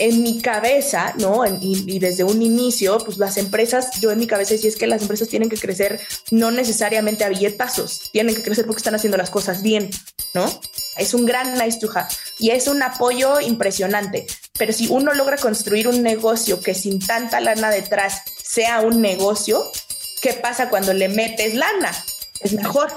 en mi cabeza, ¿no? y, desde un inicio, pues las empresas, yo en mi cabeza sí es que las empresas tienen que crecer no necesariamente a billetazos, tienen que crecer porque están haciendo las cosas bien, ¿no? Es un gran nice to have y es un apoyo impresionante. Pero si uno logra construir un negocio que sin tanta lana detrás sea un negocio, ¿qué pasa cuando le metes lana? Es mejor.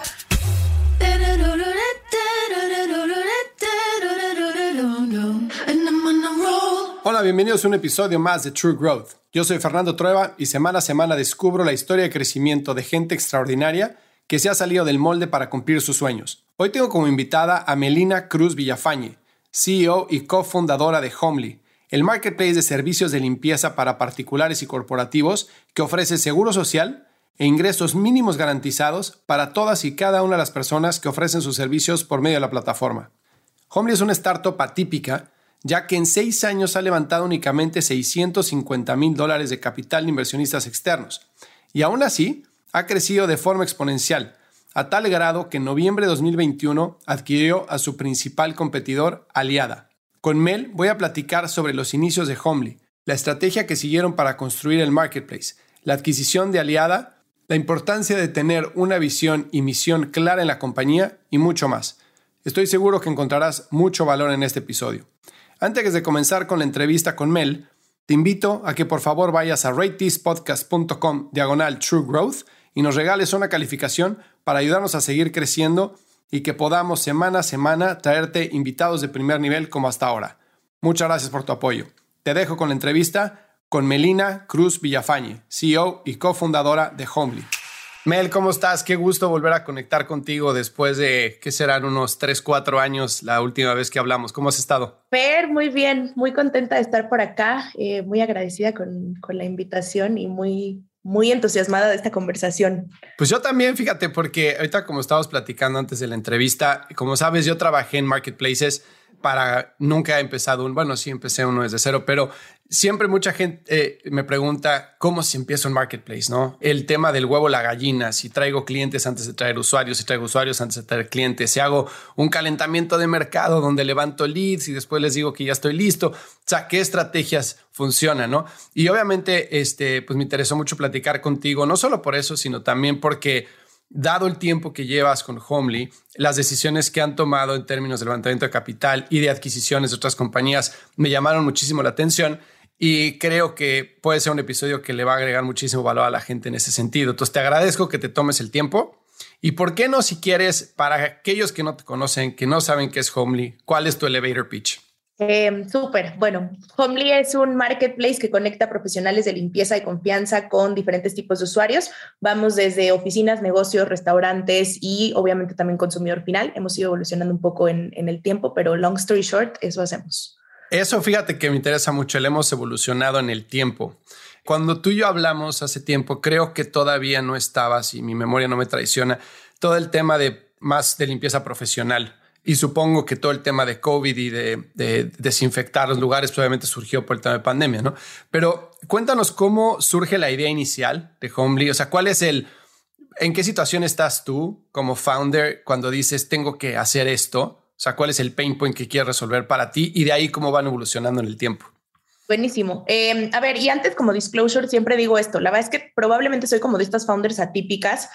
Hola, bienvenidos a un episodio más de True Growth. Yo soy Fernando Trueba y semana a semana descubro la historia de crecimiento de gente extraordinaria que se ha salido del molde para cumplir sus sueños. Hoy tengo como invitada a Melina Cruz Villafañe, CEO y cofundadora de Homely, el marketplace de servicios de limpieza para particulares y corporativos que ofrece seguro social e ingresos mínimos garantizados para todas y cada una de las personas que ofrecen sus servicios por medio de la plataforma. Homely es una startup atípica ya que en seis años ha levantado únicamente 650 mil dólares de capital de inversionistas externos. Y aún así, ha crecido de forma exponencial, a tal grado que en noviembre de 2021 adquirió a su principal competidor, Aliada. Con Mel voy a platicar sobre los inicios de Homely, la estrategia que siguieron para construir el marketplace, la adquisición de Aliada, la importancia de tener una visión y misión clara en la compañía y mucho más. Estoy seguro que encontrarás mucho valor en este episodio. Antes de comenzar con la entrevista con Mel, te invito a que por favor vayas a ratethispodcast.com diagonal True Growth y nos regales una calificación para ayudarnos a seguir creciendo y que podamos semana a semana traerte invitados de primer nivel como hasta ahora. Muchas gracias por tu apoyo. Te dejo con la entrevista con Melina Cruz Villafañe, CEO y cofundadora de Homely. Mel, ¿cómo estás? Qué gusto volver a conectar contigo después de, ¿qué serán? Unos 3, 4 años la última vez que hablamos. ¿Cómo has estado? Per, muy bien, muy contenta de estar por acá, eh, muy agradecida con, con la invitación y muy, muy entusiasmada de esta conversación. Pues yo también, fíjate, porque ahorita como estábamos platicando antes de la entrevista, como sabes, yo trabajé en marketplaces para nunca he empezado un, bueno, sí empecé uno desde cero, pero siempre mucha gente eh, me pregunta cómo se empieza un marketplace, ¿no? El tema del huevo, la gallina, si traigo clientes antes de traer usuarios, si traigo usuarios antes de traer clientes, si hago un calentamiento de mercado donde levanto leads y después les digo que ya estoy listo, o sea, qué estrategias funcionan, ¿no? Y obviamente, este, pues me interesó mucho platicar contigo, no solo por eso, sino también porque dado el tiempo que llevas con Homely, las decisiones que han tomado en términos de levantamiento de capital y de adquisiciones de otras compañías me llamaron muchísimo la atención y creo que puede ser un episodio que le va a agregar muchísimo valor a la gente en ese sentido. Entonces te agradezco que te tomes el tiempo. Y por qué no, si quieres, para aquellos que no te conocen, que no saben qué es Homely, ¿cuál es tu elevator pitch? Eh, Súper. Bueno, Homely es un marketplace que conecta profesionales de limpieza y confianza con diferentes tipos de usuarios. Vamos desde oficinas, negocios, restaurantes y obviamente también consumidor final. Hemos ido evolucionando un poco en, en el tiempo, pero long story short, eso hacemos. Eso fíjate que me interesa mucho, el hemos evolucionado en el tiempo. Cuando tú y yo hablamos hace tiempo, creo que todavía no estaba, si mi memoria no me traiciona, todo el tema de más de limpieza profesional y supongo que todo el tema de COVID y de, desinfectar los lugares pues, obviamente surgió por el tema de pandemia, ¿no? Pero cuéntanos cómo surge la idea inicial de Homely, o sea, cuál es el, en qué situación estás tú como founder cuando dices tengo que hacer esto, o sea, cuál es el pain point que quieres resolver para ti y de ahí cómo van evolucionando en el tiempo. Buenísimo. Em, a ver, y antes como disclosure, siempre digo esto, la verdad es que probablemente soy como de estas founders atípicas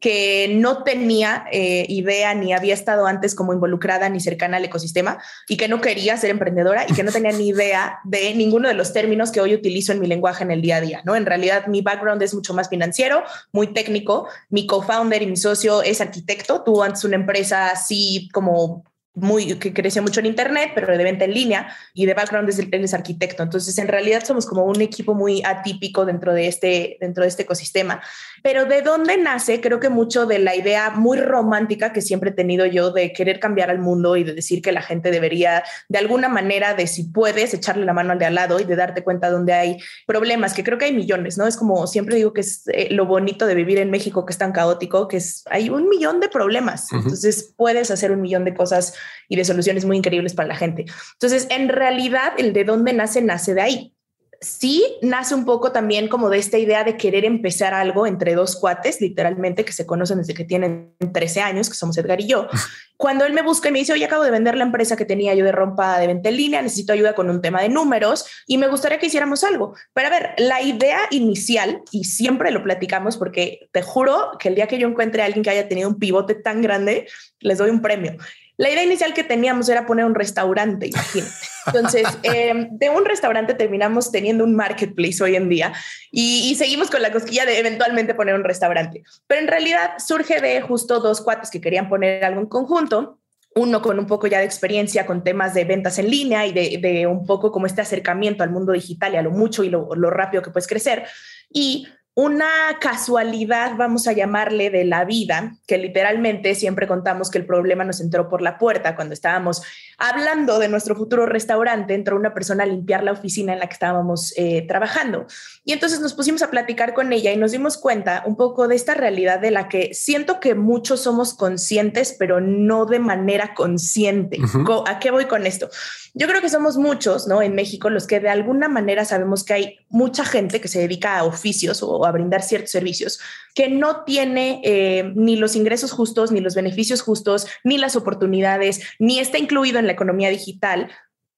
que no tenía eh, idea ni había estado antes como involucrada ni cercana al ecosistema y que no quería ser emprendedora y que no tenía ni idea de ninguno de los términos que hoy utilizo en mi lenguaje en el día a día, ¿no? En realidad mi background es mucho más financiero, muy técnico. Mi co-founder y mi socio es arquitecto, tuvo antes una empresa así como muy, que creció mucho en Internet, pero de venta en línea y de background desde él es arquitecto. Entonces, en realidad somos como un equipo muy atípico dentro de este, dentro de este ecosistema. Pero de dónde nace, creo que mucho de la idea muy romántica que siempre he tenido yo de querer cambiar al mundo y de decir que la gente debería, de alguna manera, de si puedes echarle la mano al de al lado y de darte cuenta donde hay problemas, que creo que hay millones, ¿no? Es como siempre digo que es eh, lo bonito de vivir en México, que es tan caótico, que es, hay un millón de problemas. Entonces, puedes hacer un millón de cosas y de soluciones muy increíbles para la gente. Entonces, en realidad, el de dónde nace, nace de ahí. sí nace un poco también como de esta idea de querer empezar algo entre dos cuates, literalmente, que se conocen desde que tienen 13 años, que somos Edgar y yo. Cuando él me busca y me dice, oye, acabo de vender la empresa que tenía yo de rompa de venta en línea, necesito ayuda con un tema de números y me gustaría que hiciéramos algo. Pero a ver, la idea inicial, y siempre lo platicamos porque te juro que el día que yo encuentre a alguien que haya tenido un pivote tan grande, les doy un premio. La idea inicial que teníamos era poner un restaurante, imagínate. Entonces, em, de un restaurante terminamos teniendo un marketplace hoy en día y, seguimos con la cosquilla de eventualmente poner un restaurante. Pero en realidad surge de justo dos cuates que querían poner algo en conjunto uno con un poco ya de experiencia con temas de ventas en línea y de, un poco como este acercamiento al mundo digital y a lo mucho y lo, lo rápido que puedes crecer. Y una casualidad, vamos a llamarle, de la vida, que literalmente siempre contamos que el problema nos entró por la puerta cuando estábamos hablando de nuestro futuro restaurante, entró una persona a limpiar la oficina en la que estábamos eh, trabajando. Y entonces nos pusimos a platicar con ella y nos dimos cuenta un poco de esta realidad de la que siento que muchos somos conscientes, pero no de manera consciente. ¿A qué voy con esto? Yo creo que somos muchos, ¿no? En México, los que de alguna manera sabemos que hay mucha gente que se dedica a oficios o a brindar ciertos servicios que no tiene eh, ni los ingresos justos, ni los beneficios justos, ni las oportunidades, ni está incluido en la economía digital,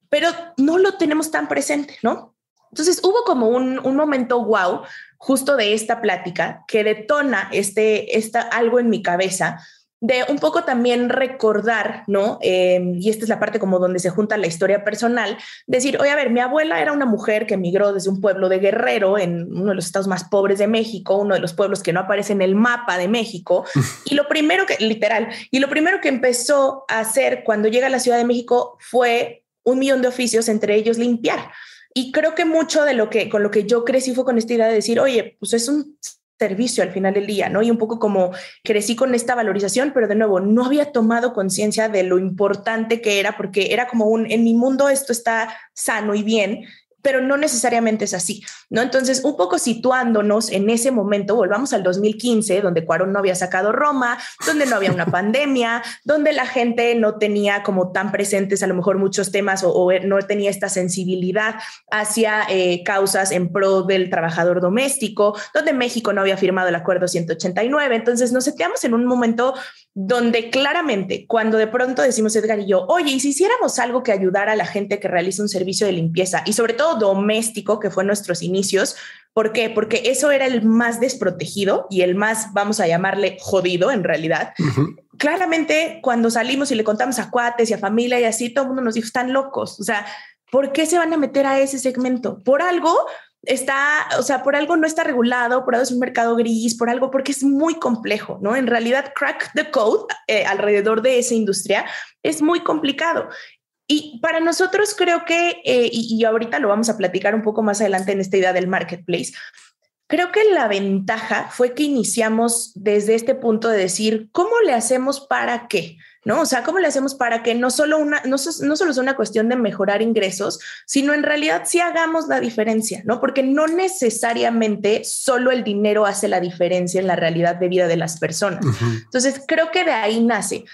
pero no lo tenemos tan presente, ¿no? Entonces hubo como un, un momento wow justo de esta plática que detona este, esta, algo en mi cabeza de un poco también recordar, ¿no? Em, y esta es la parte como donde se junta la historia personal, decir, oye, a ver, mi abuela era una mujer que emigró desde un pueblo de Guerrero, en uno de los estados más pobres de México, uno de los pueblos que no aparece en el mapa de México, y lo primero que, literal, y lo primero que empezó a hacer cuando llega a la Ciudad de México fue un millón de oficios, entre ellos limpiar. Y creo que mucho de lo que con lo que yo crecí fue con esta idea de decir, oye, pues es un servicio al final del día, ¿no? Y un poco como crecí con esta valorización, pero de nuevo, no había tomado conciencia de lo importante que era, porque era como un, en mi mundo esto está sano y bien, pero no necesariamente es así, ¿no? Entonces, un poco situándonos en ese momento, volvamos al 2015, donde Cuarón no había sacado Roma, donde no había una pandemia, donde la gente no tenía como tan presentes a lo mejor muchos temas o, no tenía esta sensibilidad hacia eh, causas en pro del trabajador doméstico, donde México no había firmado el acuerdo 189. Entonces, nos seteamos en un momento donde claramente cuando de pronto decimos Edgar y yo, oye, y si hiciéramos algo que ayudara a la gente que realiza un servicio de limpieza y sobre todo doméstico, que fue nuestros inicios, ¿por qué? Porque eso era el más desprotegido y el más, vamos a llamarle jodido en realidad. Claramente cuando salimos y le contamos a cuates y a familia y así, todo el mundo nos dijo, están locos, o sea, ¿por qué se van a meter a ese segmento? Por algo está, o sea, por algo no está regulado, por algo es un mercado gris, por algo, porque es muy complejo, ¿no? En realidad, crack the code eh, alrededor de esa industria es muy complicado. Y para nosotros creo que, eh, y, y ahorita lo vamos a platicar un poco más adelante en esta idea del marketplace, Creo que la ventaja fue que iniciamos desde este punto de decir, ¿cómo le hacemos para qué? ¿no? O sea, ¿cómo le hacemos para que no solo, una, no, no solo sea una cuestión de mejorar ingresos, sino en realidad sí hagamos la diferencia, ¿no? Porque no necesariamente solo el dinero hace la diferencia en la realidad de vida de las personas. Entonces, creo que de ahí nace.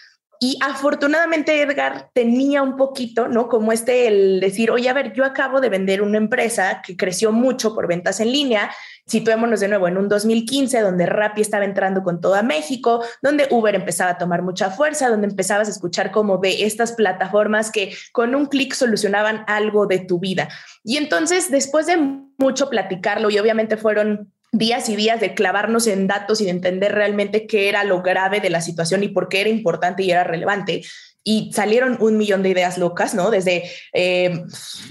Y afortunadamente Edgar tenía un poquito, ¿no? Como este, el decir, oye, a ver, yo acabo de vender una empresa que creció mucho por ventas en línea. Situémonos de nuevo en un 2015, donde Rappi estaba entrando con toda México, donde Uber empezaba a tomar mucha fuerza, donde empezabas a escuchar como de estas plataformas que con un clic solucionaban algo de tu vida. Y entonces, después de mucho platicarlo, y obviamente fueron días y días de clavarnos en datos y de entender realmente qué era lo grave de la situación y por qué era importante y era relevante. Y salieron un millón de ideas locas, ¿no? Desde, eh,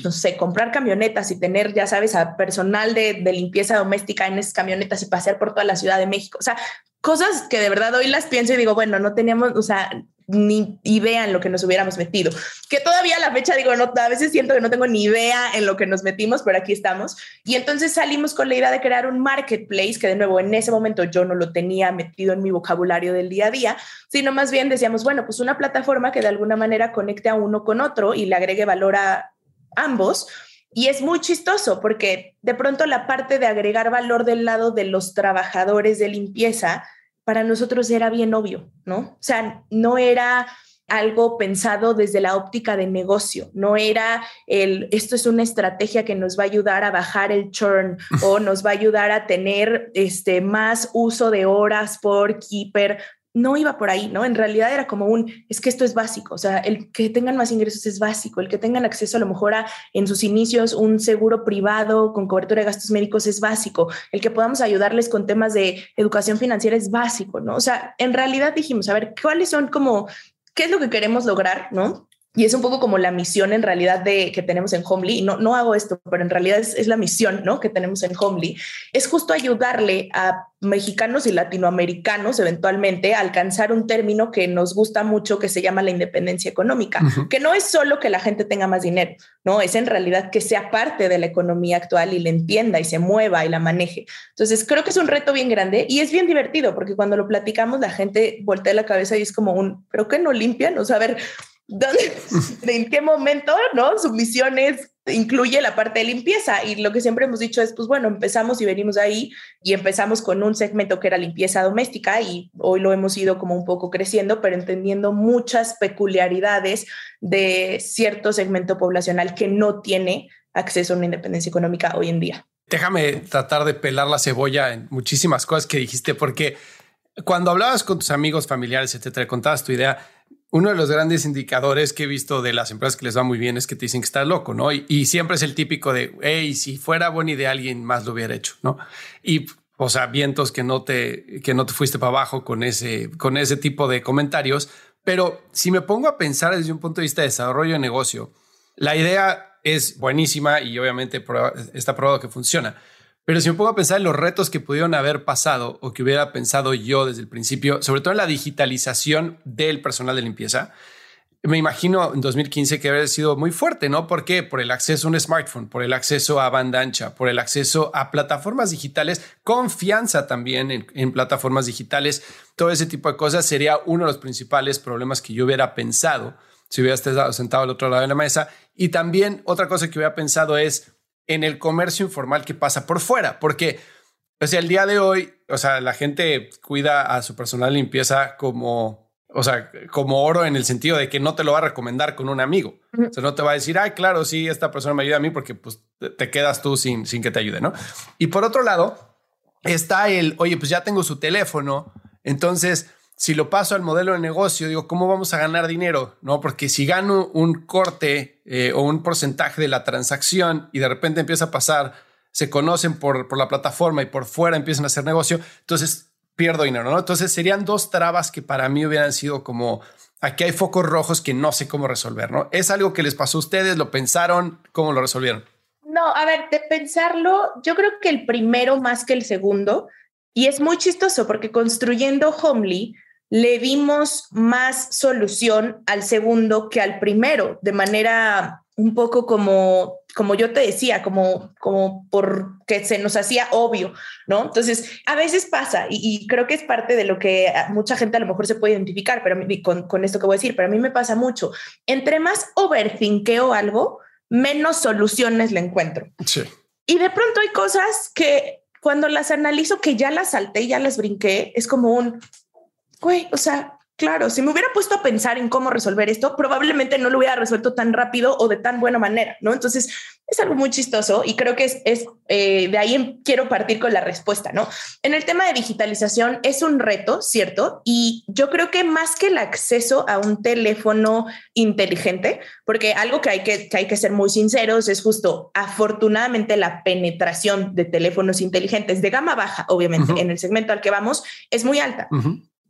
no sé, comprar camionetas y tener, ya sabes, a personal de, de limpieza doméstica en esas camionetas y pasear por toda la Ciudad de México. O sea, cosas que de verdad hoy las pienso y digo, bueno, no teníamos, o sea, ni idea en lo que nos hubiéramos metido. Que todavía a la fecha digo, no, a veces siento que no tengo ni idea en lo que nos metimos, pero aquí estamos. Y entonces salimos con la idea de crear un marketplace, que de nuevo en ese momento yo no lo tenía metido en mi vocabulario del día a día, sino más bien decíamos, bueno, pues una plataforma que de alguna manera conecte a uno con otro y le agregue valor a ambos. Y es muy chistoso porque de pronto la parte de agregar valor del lado de los trabajadores de limpieza para nosotros era bien obvio, ¿no? O sea, no era algo pensado desde la óptica de negocio, no era el, esto es una estrategia que nos va a ayudar a bajar el churn o nos va a ayudar a tener este, más uso de horas por keeper no iba por ahí, ¿no? En realidad era como un, es que esto es básico, o sea, el que tengan más ingresos es básico, el que tengan acceso a lo mejor a en sus inicios un seguro privado con cobertura de gastos médicos es básico, el que podamos ayudarles con temas de educación financiera es básico, ¿no? O sea, en realidad dijimos, a ver, ¿cuáles son como, qué es lo que queremos lograr, ¿no? Y es un poco como la misión en realidad de que tenemos en Homely. Y no, no hago esto, pero en realidad es, es, la misión ¿no? que tenemos en Homely. Es justo ayudarle a mexicanos y latinoamericanos eventualmente a alcanzar un término que nos gusta mucho que se llama la independencia económica, que no es solo que la gente tenga más dinero, no es en realidad que sea parte de la economía actual y la entienda y se mueva y la maneje. Entonces creo que es un reto bien grande y es bien divertido porque cuando lo platicamos la gente voltea la cabeza y es como un, pero que no limpian, o sea, a ver, ¿Dónde, ¿En qué momento, no? Su misión es, incluye la parte de limpieza y lo que siempre hemos dicho es, pues bueno, empezamos y venimos ahí y empezamos con un segmento que era limpieza doméstica y hoy lo hemos ido como un poco creciendo, pero entendiendo muchas peculiaridades de cierto segmento poblacional que no tiene acceso a una independencia económica hoy en día. Déjame tratar de pelar la cebolla en muchísimas cosas que dijiste, porque cuando hablabas con tus amigos, familiares, etcétera, contabas tu idea, uno de los grandes indicadores que he visto de las empresas que les va muy bien es que te dicen que estás loco, ¿no? Y, siempre es el típico de, hey, si fuera buena idea alguien más lo hubiera hecho, ¿no? Y, o sea, vientos que no te, que no te fuiste para abajo con ese, con ese tipo de comentarios. Pero si me pongo a pensar desde un punto de vista de desarrollo de negocio, la idea es buenísima y obviamente está probado que funciona. Pero si me pongo a pensar en los retos que pudieron haber pasado o que hubiera pensado yo desde el principio, sobre todo en la digitalización del personal de limpieza, me imagino en 2015 que habría sido muy fuerte, ¿no? ¿Por qué? Por el acceso a un smartphone, por el acceso a banda ancha, por el acceso a plataformas digitales, confianza también en, plataformas digitales, todo ese tipo de cosas sería uno de los principales problemas que yo hubiera pensado si hubiera estado sentado al otro lado de la mesa. Y también otra cosa que hubiera pensado es, en el comercio informal que pasa por fuera, porque, o sea, el día de hoy, o sea, la gente cuida a su personal limpieza como, o sea, como oro en el sentido de que no te lo va a recomendar con un amigo. O sea, no te va a decir, ay, claro, sí, esta persona me ayuda a mí porque pues te quedas tú sin, sin que te ayude, ¿no? Y por otro lado, está el, oye, pues ya tengo su teléfono, entonces si lo paso al modelo de negocio, digo, ¿cómo vamos a ganar dinero? No, porque si gano un corte eh, o un porcentaje de la transacción y de repente empieza a pasar, se conocen por, por la plataforma y por fuera empiezan a hacer negocio, entonces pierdo dinero, ¿no? Entonces serían dos trabas que para mí hubieran sido como, aquí hay focos rojos que no sé cómo resolver, ¿no? ¿Es algo que les pasó a ustedes? ¿Lo pensaron? ¿Cómo lo resolvieron? No, a ver, de pensarlo, yo creo que el primero más que el segundo, y es muy chistoso porque construyendo Homely, le dimos más solución al segundo que al primero, de manera un poco como, como yo te decía, como, como porque se nos hacía obvio, ¿no? Entonces, a veces pasa, y, creo que es parte de lo que mucha gente a lo mejor se puede identificar, pero con, con esto que voy a decir, pero a mí me pasa mucho. Entre más overthinkeo algo, menos soluciones le encuentro. Sí. Y de pronto hay cosas que cuando las analizo, que ya las salté, ya las brinqué, es como un, güey, o sea, claro, si me hubiera puesto a pensar en cómo resolver esto, probablemente no lo hubiera resuelto tan rápido o de tan buena manera, ¿no? Entonces, es algo muy chistoso y creo que es, es eh, de ahí quiero partir con la respuesta, ¿no? En el tema de digitalización es un reto, ¿cierto? Y yo creo que más que el acceso a un teléfono inteligente, porque algo que hay que, que hay que ser muy sinceros es justo, afortunadamente, la penetración de teléfonos inteligentes de gama baja, obviamente, en el segmento al que vamos, es muy alta.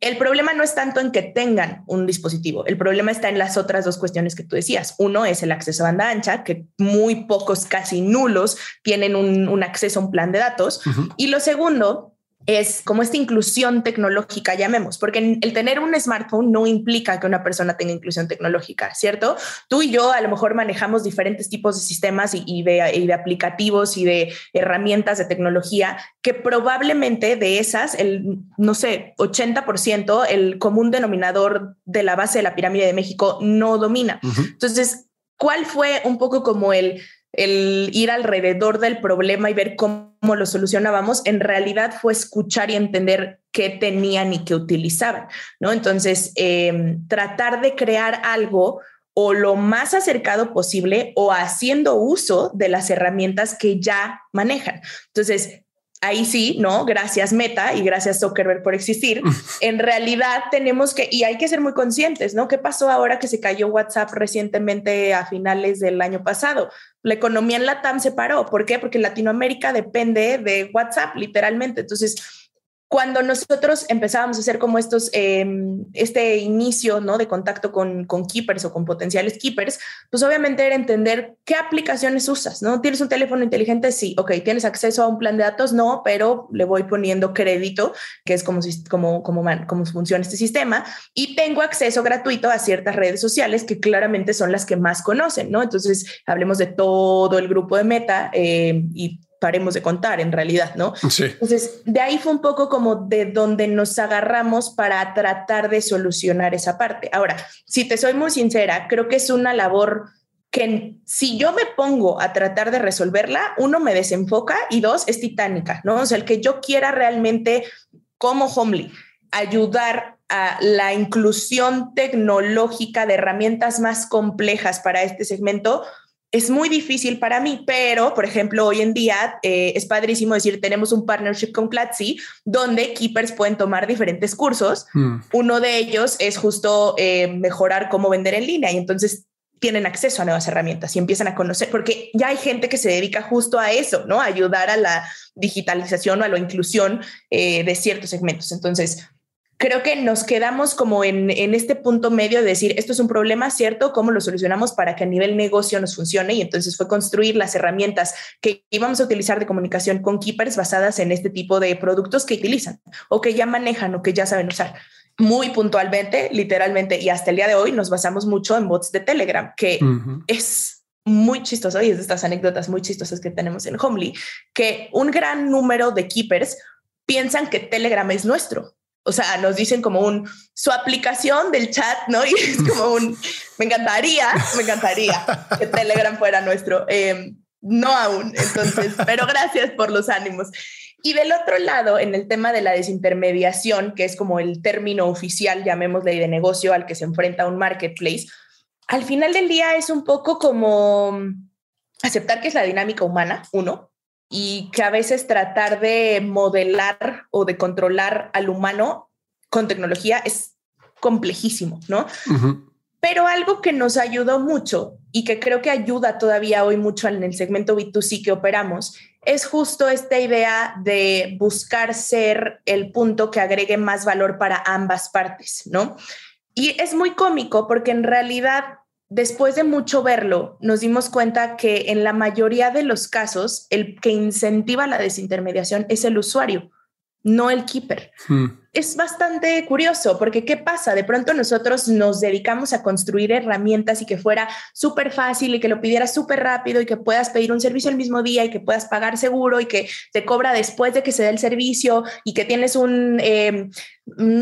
El problema no es tanto en que tengan un dispositivo, el problema está en las otras dos cuestiones que tú decías. Uno es el acceso a banda ancha, que muy pocos, casi nulos, tienen un, acceso a un plan de datos. Y lo segundo es como esta inclusión tecnológica, llamemos, porque el tener un smartphone no implica que una persona tenga inclusión tecnológica, ¿cierto? Tú y yo a lo mejor manejamos diferentes tipos de sistemas y, de, aplicativos y de herramientas de tecnología que probablemente de esas, el, no sé, 80%, el común denominador de la base de la pirámide de México no domina. Entonces, ¿cuál fue un poco como el el ir alrededor del problema y ver cómo lo solucionábamos, en realidad fue escuchar y entender qué tenían y qué utilizaban, ¿no? Entonces, em, tratar de crear algo o lo más acercado posible o haciendo uso de las herramientas que ya manejan. Entonces, ahí sí, ¿no? Gracias Meta y gracias Zuckerberg por existir. en realidad tenemos que, y hay que ser muy conscientes, ¿no? ¿Qué pasó ahora que se cayó WhatsApp recientemente a finales del año pasado? La economía en la TAM se paró. ¿Por qué? Porque Latinoamérica depende de WhatsApp, literalmente. Entonces, cuando nosotros empezábamos a hacer como estos, em, este inicio ¿no? de contacto con, con keepers o con potenciales keepers, pues obviamente era entender qué aplicaciones usas, ¿no? ¿Tienes un teléfono inteligente? Sí, ok, ¿tienes acceso a un plan de datos? No, pero le voy poniendo crédito, que es como, como, como, como funciona este sistema, y tengo acceso gratuito a ciertas redes sociales que claramente son las que más conocen, ¿no? Entonces, hablemos de todo el grupo de Meta eh, y paremos de contar en realidad, ¿no? Sí. Entonces, de ahí fue un poco como de donde nos agarramos para tratar de solucionar esa parte. Ahora, si te soy muy sincera, creo que es una labor que si yo me pongo a tratar de resolverla, uno me desenfoca y dos es titánica, ¿no? O sea, el que yo quiera realmente como Homely ayudar a la inclusión tecnológica de herramientas más complejas para este segmento, es muy difícil para mí, pero por ejemplo, hoy en día eh, es padrísimo decir, tenemos un partnership con Platzi, donde keepers pueden tomar diferentes cursos. Hmm. Uno de ellos es justo eh, mejorar cómo vender en línea y entonces tienen acceso a nuevas herramientas y empiezan a conocer, porque ya hay gente que se dedica justo a eso, ¿no? A ayudar a la digitalización o a la inclusión eh, de ciertos segmentos. Entonces, creo que nos quedamos como en, este punto medio de decir, esto es un problema, ¿cierto? ¿Cómo lo solucionamos para que a nivel negocio nos funcione? Y entonces fue construir las herramientas que íbamos a utilizar de comunicación con keepers basadas en este tipo de productos que utilizan o que ya manejan o que ya saben usar. Muy puntualmente, literalmente, y hasta el día de hoy nos basamos mucho en bots de Telegram, que es muy chistoso y es de estas anécdotas muy chistosas que tenemos en Homely, que un gran número de keepers piensan que Telegram es nuestro o sea, nos dicen como un, su aplicación del chat, ¿no? Y es como un, me encantaría, me encantaría que Telegram fuera nuestro. Em, no aún, entonces, pero gracias por los ánimos. Y del otro lado, en el tema de la desintermediación, que es como el término oficial, llamémosle de negocio al que se enfrenta un marketplace, al final del día es un poco como aceptar que es la dinámica humana, uno, y que a veces tratar de modelar o de controlar al humano con tecnología es complejísimo, ¿no? Pero algo que nos ayudó mucho y que creo que ayuda todavía hoy mucho en el segmento B2C que operamos es justo esta idea de buscar ser el punto que agregue más valor para ambas partes, ¿no? Y es muy cómico porque en realidad después de mucho verlo, nos dimos cuenta que en la mayoría de los casos, el que incentiva la desintermediación es el usuario, no el keeper. Hmm es bastante curioso porque ¿qué pasa? De pronto nosotros nos dedicamos a construir herramientas y que fuera súper fácil y que lo pidieras súper rápido y que puedas pedir un servicio el mismo día y que puedas pagar seguro y que te cobra después de que se dé el servicio y que tienes un, em,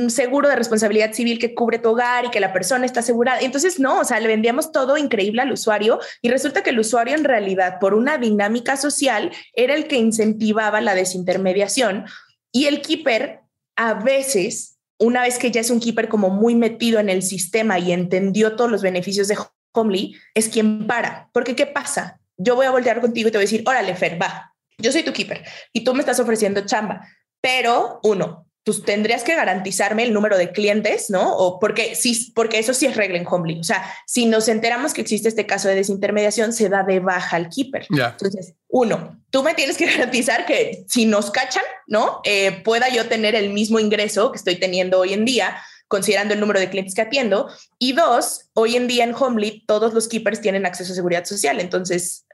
seguro de responsabilidad civil que cubre tu hogar y que la persona está asegurada. Entonces, no, o sea, le vendíamos todo increíble al usuario y resulta que el usuario en realidad, por una dinámica social, era el que incentivaba la desintermediación y el keeper a veces, una vez que ya es un keeper como muy metido en el sistema y entendió todos los beneficios de Homely, es quien para. Porque ¿qué pasa? Yo voy a voltear contigo y te voy a decir, órale, Fer, va, yo soy tu keeper y tú me estás ofreciendo chamba. Pero uno, pues tendrías que garantizarme el número de clientes, ¿no? O porque sí, porque eso sí es regla en Homely. O sea, si nos enteramos que existe este caso de desintermediación, se da de baja al keeper. Entonces, uno, tú me tienes que garantizar que si nos cachan, ¿no? Eh, pueda yo tener el mismo ingreso que estoy teniendo hoy en día considerando el número de clientes que atiendo. Y dos, hoy en día en Homely todos los keepers tienen acceso a seguridad social. Entonces,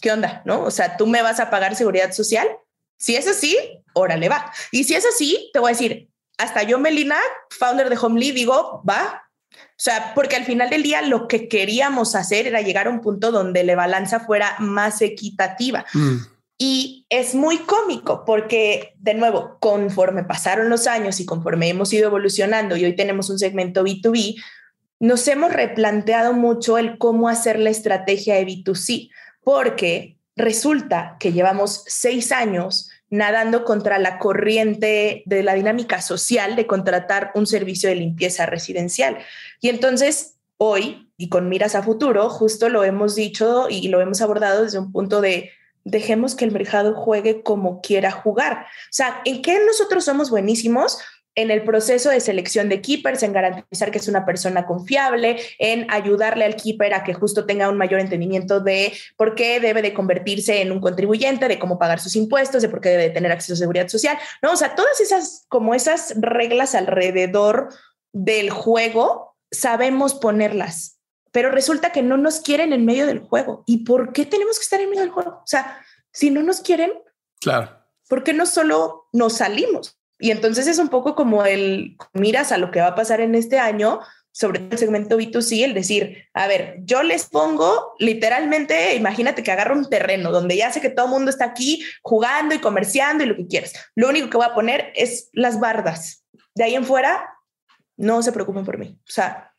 ¿qué onda? ¿No? O sea, tú me vas a pagar seguridad social si es así, órale, va. Y si es así, te voy a decir, hasta yo, Melina, founder de Homely, digo, va. O sea, porque al final del día lo que queríamos hacer era llegar a un punto donde la balanza fuera más equitativa. Mm. Y es muy cómico porque, de nuevo, conforme pasaron los años y conforme hemos ido evolucionando y hoy tenemos un segmento B2B, nos hemos replanteado mucho el cómo hacer la estrategia de B2C, porque resulta que llevamos seis años nadando contra la corriente de la dinámica social de contratar un servicio de limpieza residencial. Y entonces hoy, y con miras a futuro, justo lo hemos dicho y lo hemos abordado desde un punto de dejemos que el mercado juegue como quiera jugar. O sea, ¿en qué nosotros somos buenísimos? En el proceso de selección de keepers, en garantizar que es una persona confiable, en ayudarle al keeper a que justo tenga un mayor entendimiento de por qué debe de convertirse en un contribuyente, de cómo pagar sus impuestos, de por qué debe de tener acceso a seguridad social, ¿no? O sea, todas esas, como esas reglas alrededor del juego, sabemos ponerlas, pero resulta que no nos quieren en medio del juego. ¿Y por qué tenemos que estar en medio del juego? O sea, si no nos quieren, claro. ¿por qué no solo nos salimos? Y entonces es un poco como el miras a lo que va a pasar en este año sobre el segmento B2C, el decir, a ver, yo les pongo literalmente, imagínate que agarro un terreno donde ya sé que todo el mundo está aquí jugando y comerciando y lo que quieras. Lo único que voy a poner es las bardas. De ahí en fuera, no se preocupen por mí. O sea,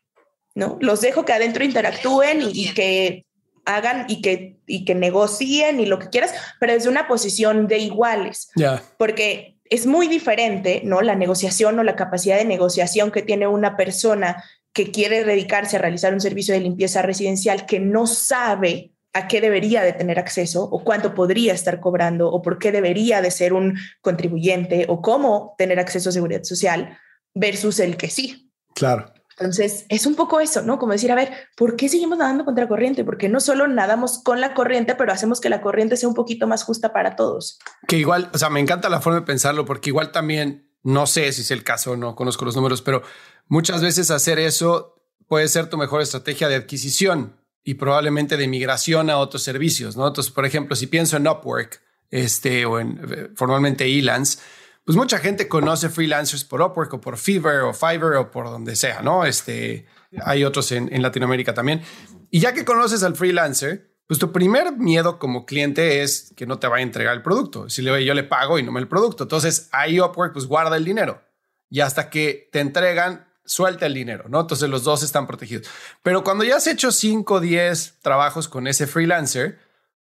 no, los dejo que adentro interactúen y, que hagan y que, y que negocien y lo que quieras, pero desde una posición de iguales. Ya. Porque es muy diferente, ¿no? La negociación o la capacidad de negociación que tiene una persona que quiere dedicarse a realizar un servicio de limpieza residencial que no sabe a qué debería de tener acceso o cuánto podría estar cobrando o por qué debería de ser un contribuyente o cómo tener acceso a seguridad social versus el que sí. Claro. Entonces, es un poco eso, ¿no? Como decir, a ver, ¿por qué seguimos nadando contra corriente? Porque no solo nadamos con la corriente, pero hacemos que la corriente sea un poquito más justa para todos. Que igual, o sea, me encanta la forma de pensarlo, porque igual también, no sé si es el caso, no conozco los números, pero muchas veces hacer eso puede ser tu mejor estrategia de adquisición y probablemente de migración a otros servicios, ¿no? Entonces, por ejemplo, si pienso en Upwork, este, o en eh, formalmente Elance, pues mucha gente conoce freelancers por Upwork o por Fiverr o Fiverr o por donde sea, ¿no? Este, hay otros en, Latinoamérica también. Y ya que conoces al freelancer, pues tu primer miedo como cliente es que no te vaya a entregar el producto. Si le yo le pago y no me el producto. Entonces ahí Upwork pues guarda el dinero y hasta que te entregan suelta el dinero, ¿no? Entonces los dos están protegidos. Pero cuando ya has hecho 5 o 10 trabajos con ese freelancer,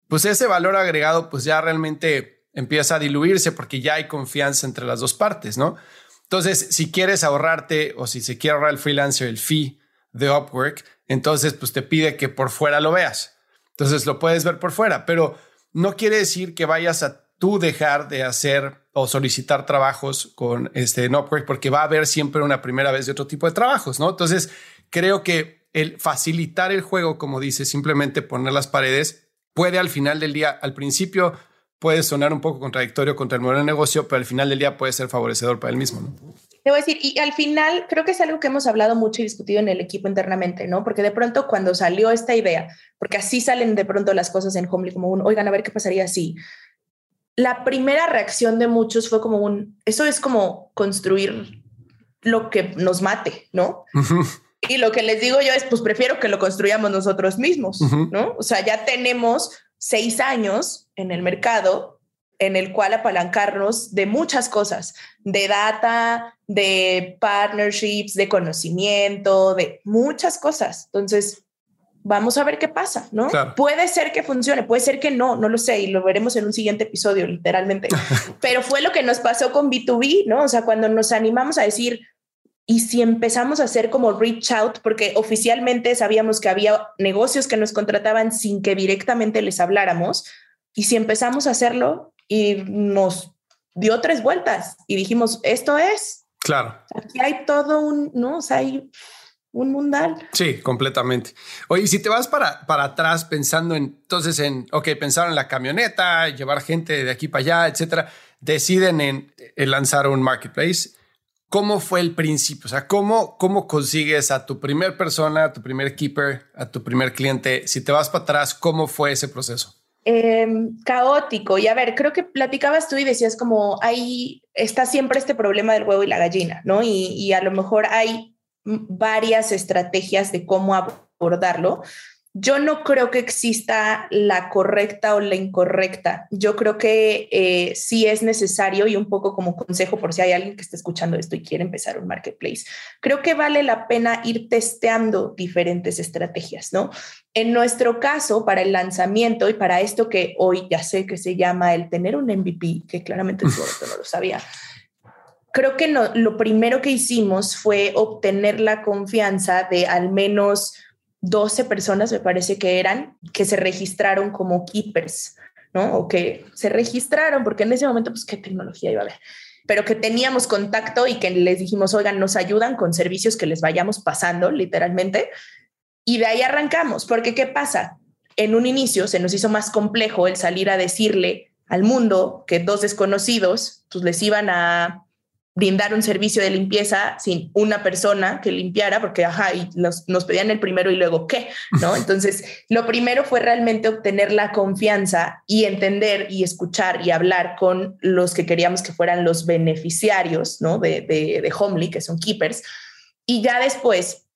pues ese valor agregado pues ya realmente empieza a diluirse porque ya hay confianza entre las dos partes, ¿no? Entonces, si quieres ahorrarte o si se quiere ahorrar el freelancer el fee de Upwork, entonces pues te pide que por fuera lo veas. Entonces lo puedes ver por fuera, pero no quiere decir que vayas a tú dejar de hacer o solicitar trabajos con este Upwork porque va a haber siempre una primera vez de otro tipo de trabajos, ¿no? Entonces, creo que el facilitar el juego, como dice, simplemente poner las paredes, puede al final del día, al principio puede sonar un poco contradictorio contra el modelo de negocio, pero al final del día puede ser favorecedor para él mismo. ¿no? Te voy a decir, y al final creo que es algo que hemos hablado mucho y discutido en el equipo internamente, ¿no? Porque de pronto cuando salió esta idea, porque así salen de pronto las cosas en Homely, como un, oigan, a ver qué pasaría si. La primera reacción de muchos fue como un, eso es como construir lo que nos mate, ¿no? Y lo que les digo yo es, pues prefiero que lo construyamos nosotros mismos, ¿no? O sea, ya tenemos seis años en el mercado en el cual apalancarnos de muchas cosas, de data, de partnerships, de conocimiento, de muchas cosas. Entonces, vamos a ver qué pasa, ¿no? Puede ser que funcione, puede ser que no, no lo sé, y lo veremos en un siguiente episodio, literalmente. Pero fue lo que nos pasó con B2B, ¿no? O sea, cuando nos animamos a decir, y si empezamos a hacer como reach out, porque oficialmente sabíamos que había negocios que nos contrataban sin que directamente les habláramos, y si empezamos a hacerlo y nos dio tres vueltas y dijimos, esto es. Claro. Aquí hay todo un, ¿no? O sea, hay un mundal. Sí, completamente. Oye, si te vas para, para atrás pensando en, entonces en, ok, pensaron en la camioneta, llevar gente de aquí para allá, etcétera, deciden en lanzar un marketplace ¿Cómo fue el principio? O sea, ¿cómo, ¿cómo consigues a tu primer persona, a tu primer keeper, a tu primer cliente? Si te vas para atrás, ¿cómo fue ese proceso? Em, caótico. Y a ver, creo que platicabas tú y decías como ahí está siempre este problema del huevo y la gallina, ¿no? Y, y a lo mejor hay varias estrategias de cómo abordarlo. Yo no creo que exista la correcta o la incorrecta. Yo creo que eh, sí es necesario y un poco como consejo por si hay alguien que está escuchando esto y quiere empezar un marketplace. Creo que vale la pena ir testeando diferentes estrategias, ¿no? En nuestro caso, para el lanzamiento y para esto que hoy ya sé que se llama el tener un MVP, que claramente en no lo sabía, creo que lo primero que hicimos fue obtener la confianza de al menos 12 personas, me parece que eran, que se registraron como keepers, ¿no? O que se registraron, porque en ese momento, pues, ¿qué tecnología iba a haber? Pero que teníamos contacto y que les dijimos, oigan, nos ayudan con servicios que les vayamos pasando, literalmente. Y de ahí arrancamos, porque ¿qué pasa? En un inicio se nos hizo más complejo el salir a decirle al mundo que dos desconocidos, pues les iban a brindar un servicio de limpieza sin una persona que limpiara, porque ajá, y nos, nos, pedían el primero y luego qué, ¿no? Entonces, lo primero fue realmente obtener la confianza y entender y escuchar y hablar con los que queríamos que fueran los beneficiarios, ¿no? De, de, de Homely, que son keepers. Y ya después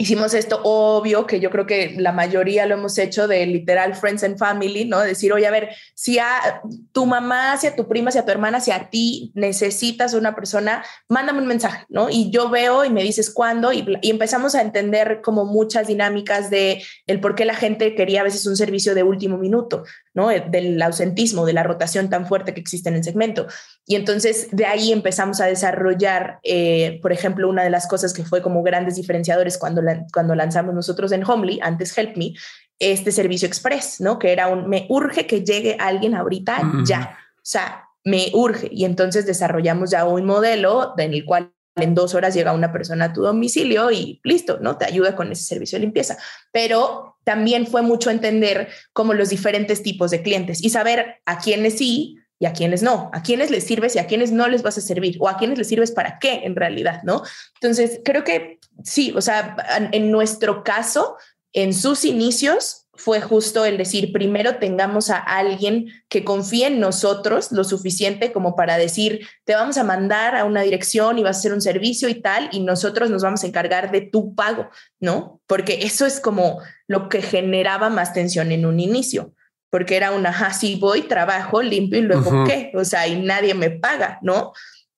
hicimos esto obvio, que yo creo que la mayoría lo hemos hecho de literal friends and family, ¿no? Decir, oye, a ver, si a tu mamá, si a tu prima, si a tu hermana, si a ti necesitas una persona, mándame un mensaje, ¿no? Y yo veo y me dices cuándo y, y, empezamos a entender como muchas dinámicas de el por qué la gente quería a veces un servicio de último minuto, ¿no? Del ausentismo, de la rotación tan fuerte que existe en el segmento. Y entonces de ahí empezamos a desarrollar, eh, por ejemplo, una de las cosas que fue como grandes diferenciadores cuando, cuando lanzamos nosotros en Homely, antes Help Me, este servicio express, ¿no? Que era un, me urge que llegue alguien ahorita ya, o sea, me urge. Y entonces desarrollamos ya un modelo en el cual en dos horas llega una persona a tu domicilio y listo, ¿no? Te ayuda con ese servicio de limpieza. Pero también fue mucho entender como los diferentes tipos de clientes y saber a quiénes sí, y a quienes no, a quienes les sirves y a quienes no les vas a servir o a quienes les sirves para qué en realidad, ¿no? Entonces, creo que sí, o sea, en nuestro caso, en sus inicios fue justo el decir, primero tengamos a alguien que confíe en nosotros lo suficiente como para decir, te vamos a mandar a una dirección y vas a hacer un servicio y tal, y nosotros nos vamos a encargar de tu pago, ¿no? Porque eso es como lo que generaba más tensión en un inicio porque era una, ajá, sí voy, trabajo, limpio y luego qué, o sea, y nadie me paga, ¿no?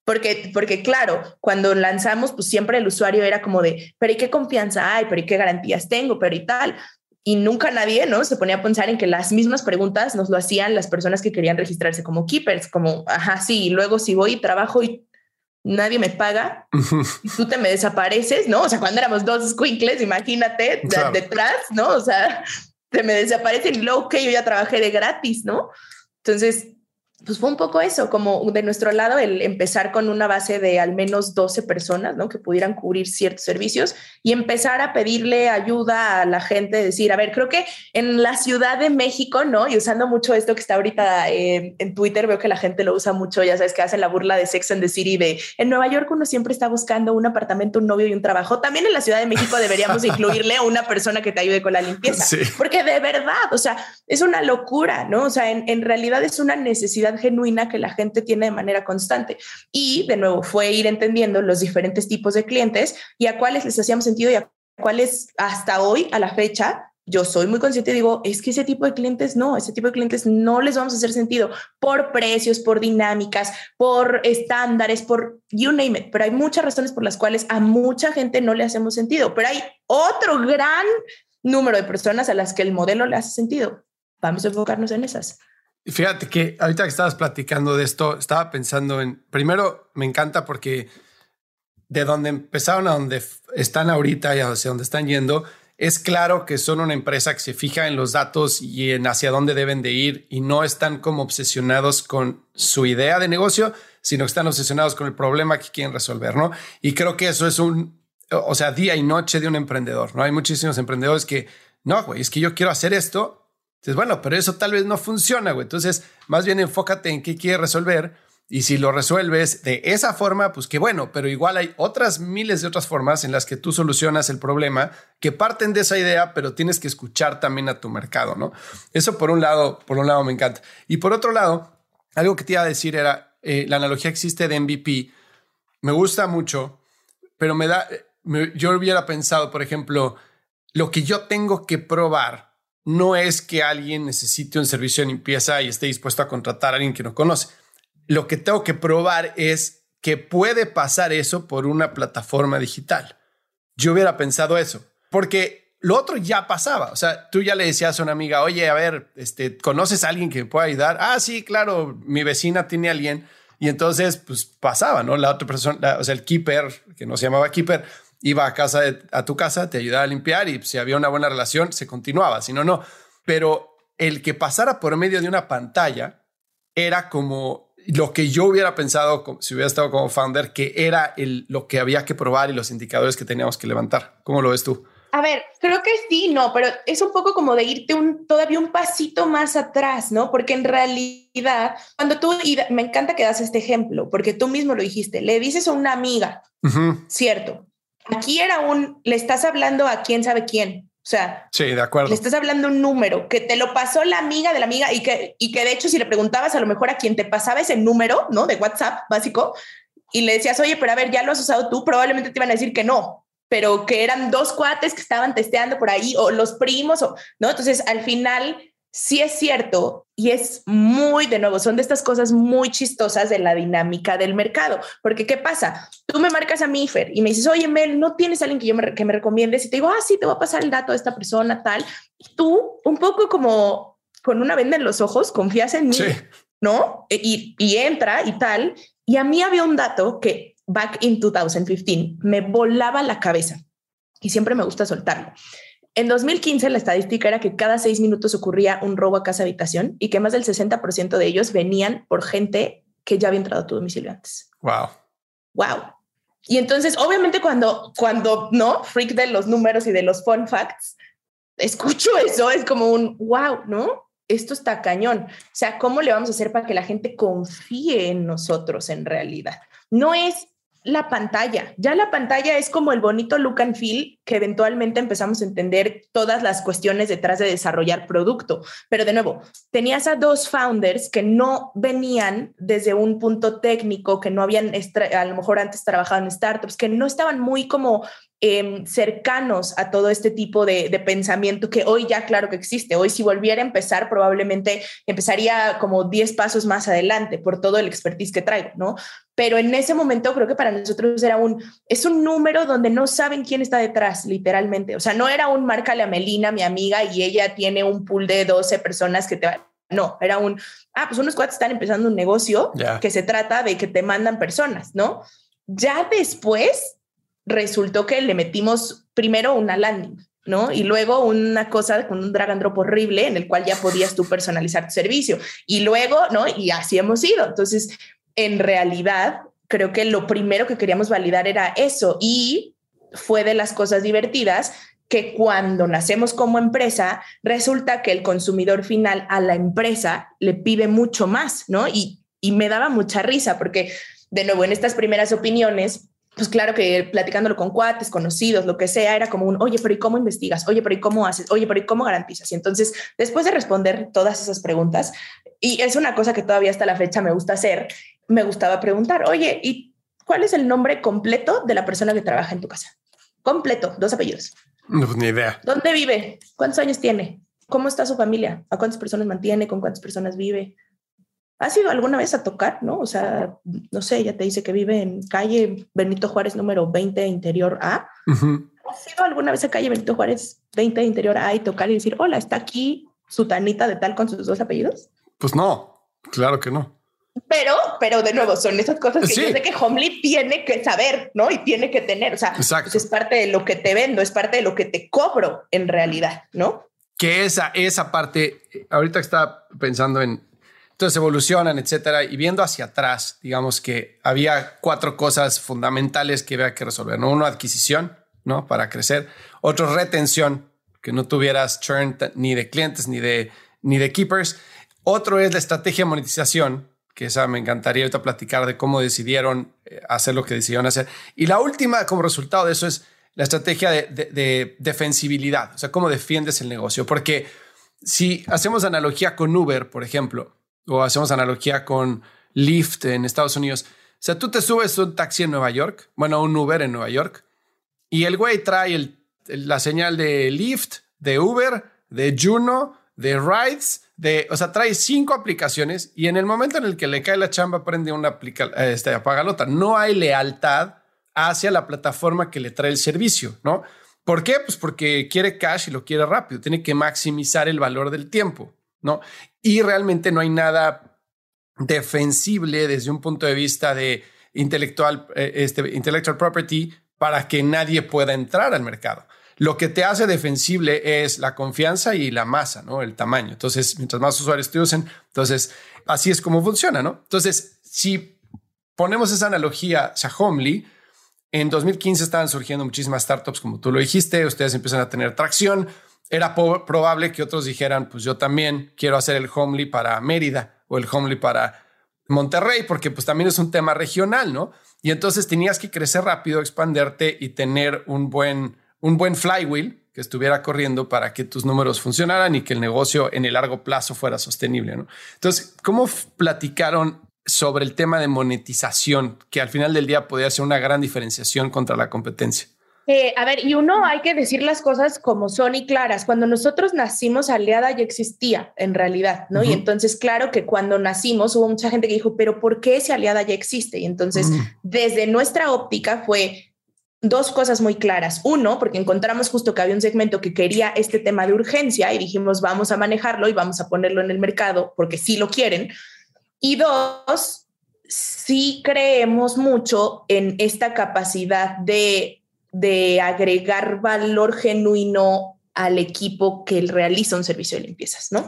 Porque, porque claro, cuando lanzamos, pues siempre el usuario era como de, pero ¿y qué confianza hay? ¿Pero y qué garantías tengo? ¿Pero y tal? Y nunca nadie, ¿no? Se ponía a pensar en que las mismas preguntas nos lo hacían las personas que querían registrarse como keepers, como, ajá, sí, y luego si voy y trabajo y nadie me paga y tú te me desapareces, ¿no? O sea, cuando éramos dos squinkles, imagínate, detrás, ¿no? O sea, se me desaparecen y luego que yo ya trabajé de gratis, ¿no? Entonces, pues fue un poco eso, como de nuestro lado el empezar con una base de al menos 12 personas, ¿no? Que pudieran cubrir ciertos servicios y empezar a pedirle ayuda a la gente, decir, a ver, creo que en la Ciudad de México, ¿no? Y usando mucho esto que está ahorita eh, en Twitter, veo que la gente lo usa mucho, ya sabes, que hacen la burla de Sex and the City, de en Nueva York uno siempre está buscando un apartamento, un novio y un trabajo. También en la Ciudad de México deberíamos incluirle a una persona que te ayude con la limpieza, porque de verdad, o sea, es una locura, ¿no? O sea, en, en realidad es una necesidad genuina que la gente tiene de manera constante. Y de nuevo fue ir entendiendo los diferentes tipos de clientes y a cuáles les hacíamos sentido y a cuáles hasta hoy, a la fecha, yo soy muy consciente y digo, es que ese tipo de clientes no, ese tipo de clientes no les vamos a hacer sentido por precios, por dinámicas, por estándares, por you name it. Pero hay muchas razones por las cuales a mucha gente no le hacemos sentido, pero hay otro gran número de personas a las que el modelo le hace sentido. Vamos a enfocarnos en esas. Fíjate que ahorita que estabas platicando de esto, estaba pensando en, primero me encanta porque de donde empezaron a donde están ahorita y hacia donde están yendo, es claro que son una empresa que se fija en los datos y en hacia dónde deben de ir y no están como obsesionados con su idea de negocio, sino que están obsesionados con el problema que quieren resolver, ¿no? Y creo que eso es un, o sea, día y noche de un emprendedor, ¿no? Hay muchísimos emprendedores que, no, güey, es que yo quiero hacer esto entonces, bueno, pero eso tal vez no funciona, güey. Entonces, más bien enfócate en qué quieres resolver. Y si lo resuelves de esa forma, pues qué bueno, pero igual hay otras miles de otras formas en las que tú solucionas el problema que parten de esa idea, pero tienes que escuchar también a tu mercado, ¿no? Eso por un lado, por un lado me encanta. Y por otro lado, algo que te iba a decir era, eh, la analogía existe de MVP, me gusta mucho, pero me da, yo hubiera pensado, por ejemplo, lo que yo tengo que probar no es que alguien necesite un servicio de limpieza y esté dispuesto a contratar a alguien que no conoce. Lo que tengo que probar es que puede pasar eso por una plataforma digital. Yo hubiera pensado eso, porque lo otro ya pasaba. O sea, tú ya le decías a una amiga, oye, a ver, este, ¿conoces a alguien que me pueda ayudar? Ah, sí, claro, mi vecina tiene alguien. Y entonces, pues pasaba, ¿no? La otra persona, o sea, el keeper, que no se llamaba keeper, iba a casa a tu casa, te ayudaba a limpiar y si había una buena relación se continuaba, si no, no. Pero el que pasara por medio de una pantalla era como lo que yo hubiera pensado si hubiera estado como founder, que era el, lo que había que probar y los indicadores que teníamos que levantar. ¿Cómo lo ves tú? A ver, creo que sí, no, pero es un poco como de irte un, todavía un pasito más atrás, ¿no? Porque en realidad, cuando tú, y me encanta que das este ejemplo, porque tú mismo lo dijiste, le dices a una amiga, cierto, Aquí era un, le estás hablando a quién sabe quién. O sea, sí, de acuerdo. Le estás hablando un número que te lo pasó la amiga de la amiga y que, y que de hecho si le preguntabas a lo mejor a quien te pasaba ese número, ¿no? De WhatsApp básico y le decías, oye, pero a ver, ya lo has usado tú, probablemente te iban a decir que no, pero que eran dos cuates que estaban testeando por ahí o los primos o, ¿no? Entonces al final sí es cierto y es muy, de nuevo, son de estas cosas muy chistosas de la dinámica del mercado. Porque, ¿qué pasa? Tú me marcas a mí, Fer, y me dices, oye, Mel, ¿no tienes alguien que, yo me, que me recomiendes? Y te digo, ah, sí, te voy a pasar el dato de esta persona, tal. Y tú, un poco como con una venda en los ojos, confías en mí, ¿no? Y, y entra y tal. Y a mí había un dato que, back in 2015, me volaba la cabeza. Y siempre me gusta soltarlo. En 2015 la estadística era que cada seis minutos ocurría un robo a casa habitación y que más del 60% de ellos venían por gente que ya había entrado a tu domicilio antes. Wow. Wow. Y entonces, obviamente, cuando, cuando no, freak de los números y de los fun facts, escucho eso, es como un wow, ¿no? Esto está cañón. O sea, ¿cómo le vamos a hacer para que la gente confíe en nosotros en realidad? No es la pantalla. Ya la pantalla es como el bonito look and feel que eventualmente empezamos a entender todas las cuestiones detrás de desarrollar producto. Pero de nuevo, tenías a dos founders que no venían desde un punto técnico, que no habían a lo mejor antes trabajado en startups, que no estaban muy como Em, cercanos a todo este tipo de, pensamiento que hoy ya claro que existe. Hoy si volviera a empezar, probablemente empezaría como 10 pasos más adelante por todo el expertise que traigo, ¿no? Pero en ese momento creo que para nosotros era un, es un número donde no saben quién está detrás, literalmente. O sea, no era un márcale a Melina, mi amiga, y ella tiene un pool de 12 personas que te van no, era un, ah, pues unos cuates están empezando un negocio que se trata de que te mandan personas, ¿no? Ya después resultó que le metimos primero una landing, ¿no? Y luego una cosa con un drag and drop horrible en el cual ya podías tú personalizar tu servicio. Y luego, ¿no? Y así hemos ido. Entonces, en realidad, creo que lo primero que queríamos validar era eso y fue de las cosas divertidas que cuando nacemos como empresa, resulta que el consumidor final a la empresa le pide mucho más, ¿no? Y, y me daba mucha risa porque, de nuevo, en estas primeras opiniones, pues claro que platicándolo con cuates, conocidos, lo que sea, era como un, oye, pero ¿y cómo investigas? Oye, pero ¿y cómo haces? Oye, pero ¿y cómo garantizas? Y entonces, después de responder todas esas preguntas, y es una cosa que todavía hasta la fecha me gusta hacer, me gustaba preguntar, oye, ¿y cuál es el nombre completo de la persona que trabaja en tu casa? Completo, dos apellidos. No, ni idea. ¿Dónde vive? ¿Cuántos años tiene? ¿Cómo está su familia? ¿A cuántas personas mantiene? ¿Con cuántas personas vive? ¿Has ido alguna vez a tocar, no? O sea, no sé, ella te dice que vive en calle Benito Juárez número 20, interior A. ¿Has ido alguna vez a calle Benito Juárez 20, interior A y tocar y decir, hola, está aquí su tanita de tal con sus dos apellidos? Pues no, claro que no. Pero, pero de nuevo, son esas cosas que yo sé que Homely tiene que saber, ¿no? Y tiene que tener, o sea, pues es parte de lo que te vendo, es parte de lo que te cobro en realidad, ¿no? Que esa, esa parte, ahorita está pensando en entonces evolucionan, etcétera. Y viendo hacia atrás, digamos que había cuatro cosas fundamentales que había que resolver. ¿no? Uno, adquisición, ¿no? Para crecer. Otro, retención, que no tuvieras churn ni de clientes ni de, ni de keepers. Otro es la estrategia de monetización, que esa me encantaría ahorita platicar de cómo decidieron eh, hacer lo que decidieron hacer. Y la última, como resultado de eso, es la estrategia de, de defensibilidad, o sea, cómo defiendes el negocio. Porque si hacemos analogía con Uber, por ejemplo, o hacemos analogía con Lyft en Estados Unidos. O sea, tú te subes un taxi en Nueva York, bueno, un Uber en Nueva York, y el güey trae la señal de Lyft, de Uber, de Juno, de Rides, de, o sea, trae cinco aplicaciones y en el momento en el que le cae la chamba prende una aplica, este, apaga la otra. No hay lealtad hacia la plataforma que le trae el servicio, ¿no? ¿Por qué? Pues porque quiere cash y lo quiere rápido, tiene que maximizar el valor del tiempo, ¿no? Y realmente no hay nada defensible desde un punto de vista de intelectual, eh, este, intellectual property para que nadie pueda entrar al mercado. Lo que te hace defensible es la confianza y la masa, ¿no? El tamaño. Entonces, mientras más usuarios te usen, entonces así es como funciona, ¿no? Entonces, si ponemos esa analogía a Homely, en 2015 estaban surgiendo muchísimas startups, como tú lo dijiste, ustedes empiezan a tener tracción. Era probable que otros dijeran, pues yo también quiero hacer el Homely para Mérida o el Homely para Monterrey, porque pues también es un tema regional, ¿no? Y entonces tenías que crecer rápido, expanderte y tener un buen, un buen flywheel que estuviera corriendo para que tus números funcionaran y que el negocio en el largo plazo fuera sostenible, ¿no? Entonces, ¿cómo platicaron sobre el tema de monetización, que al final del día podría ser una gran diferenciación contra la competencia? Eh, a ver, y uno hay que decir las cosas como son y claras. Cuando nosotros nacimos, Aliada ya existía en realidad, ¿no? Y entonces, claro que cuando nacimos hubo mucha gente que dijo, pero ¿por qué ese Aliada ya existe? Y entonces, desde nuestra óptica fue dos cosas muy claras. Uno, porque encontramos justo que había un segmento que quería este tema de urgencia y dijimos, vamos a manejarlo y vamos a ponerlo en el mercado porque sí lo quieren. Y dos, sí creemos mucho en esta capacidad de de agregar valor genuino al equipo que realiza un servicio de limpiezas, ¿no?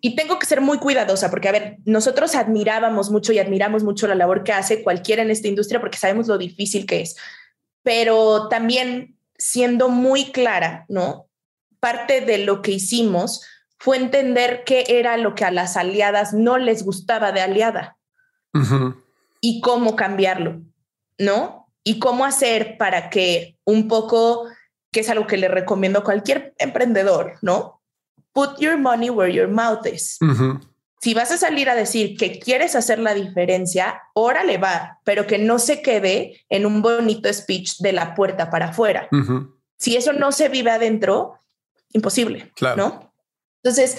Y tengo que ser muy cuidadosa porque, a ver, nosotros admirábamos mucho y admiramos mucho la labor que hace cualquiera en esta industria porque sabemos lo difícil que es, pero también siendo muy clara, ¿no? Parte de lo que hicimos fue entender qué era lo que a las aliadas no les gustaba de aliada y cómo cambiarlo, ¿no? Y cómo hacer para que un poco, que es algo que le recomiendo a cualquier emprendedor, ¿no? Put your money where your mouth is. Si vas a salir a decir que quieres hacer la diferencia, órale va, pero que no se quede en un bonito speech de la puerta para afuera. Si eso no se vive adentro, imposible, claro. ¿no? Entonces,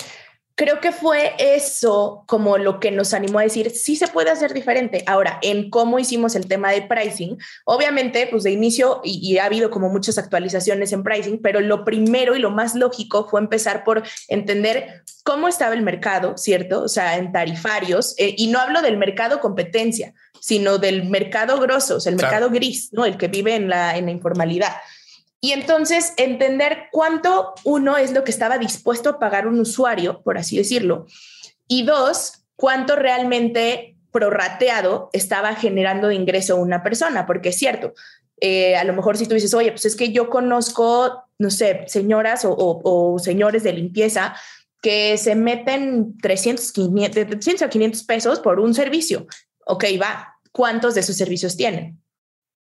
creo que fue eso como lo que nos animó a decir, sí se puede hacer diferente. Ahora, en cómo hicimos el tema de pricing, obviamente, pues de inicio, y, ha habido como muchas actualizaciones en pricing, pero lo primero y lo más lógico fue empezar por entender cómo estaba el mercado, ¿cierto? O sea, en tarifarios, eh, y no hablo del mercado competencia, sino del mercado grosso, o sea, el mercado gris, ¿no? El que vive en la, en la informalidad. Y entonces entender cuánto uno es lo que estaba dispuesto a pagar un usuario, por así decirlo, y dos, cuánto realmente prorrateado estaba generando de ingreso una persona, porque es cierto, eh, a lo mejor si tú dices, oye, pues es que yo conozco, no sé, señoras o, señores de limpieza que se meten 300, 500, 300 a 500 pesos por un servicio. Ok, va. ¿Cuántos de esos servicios tienen?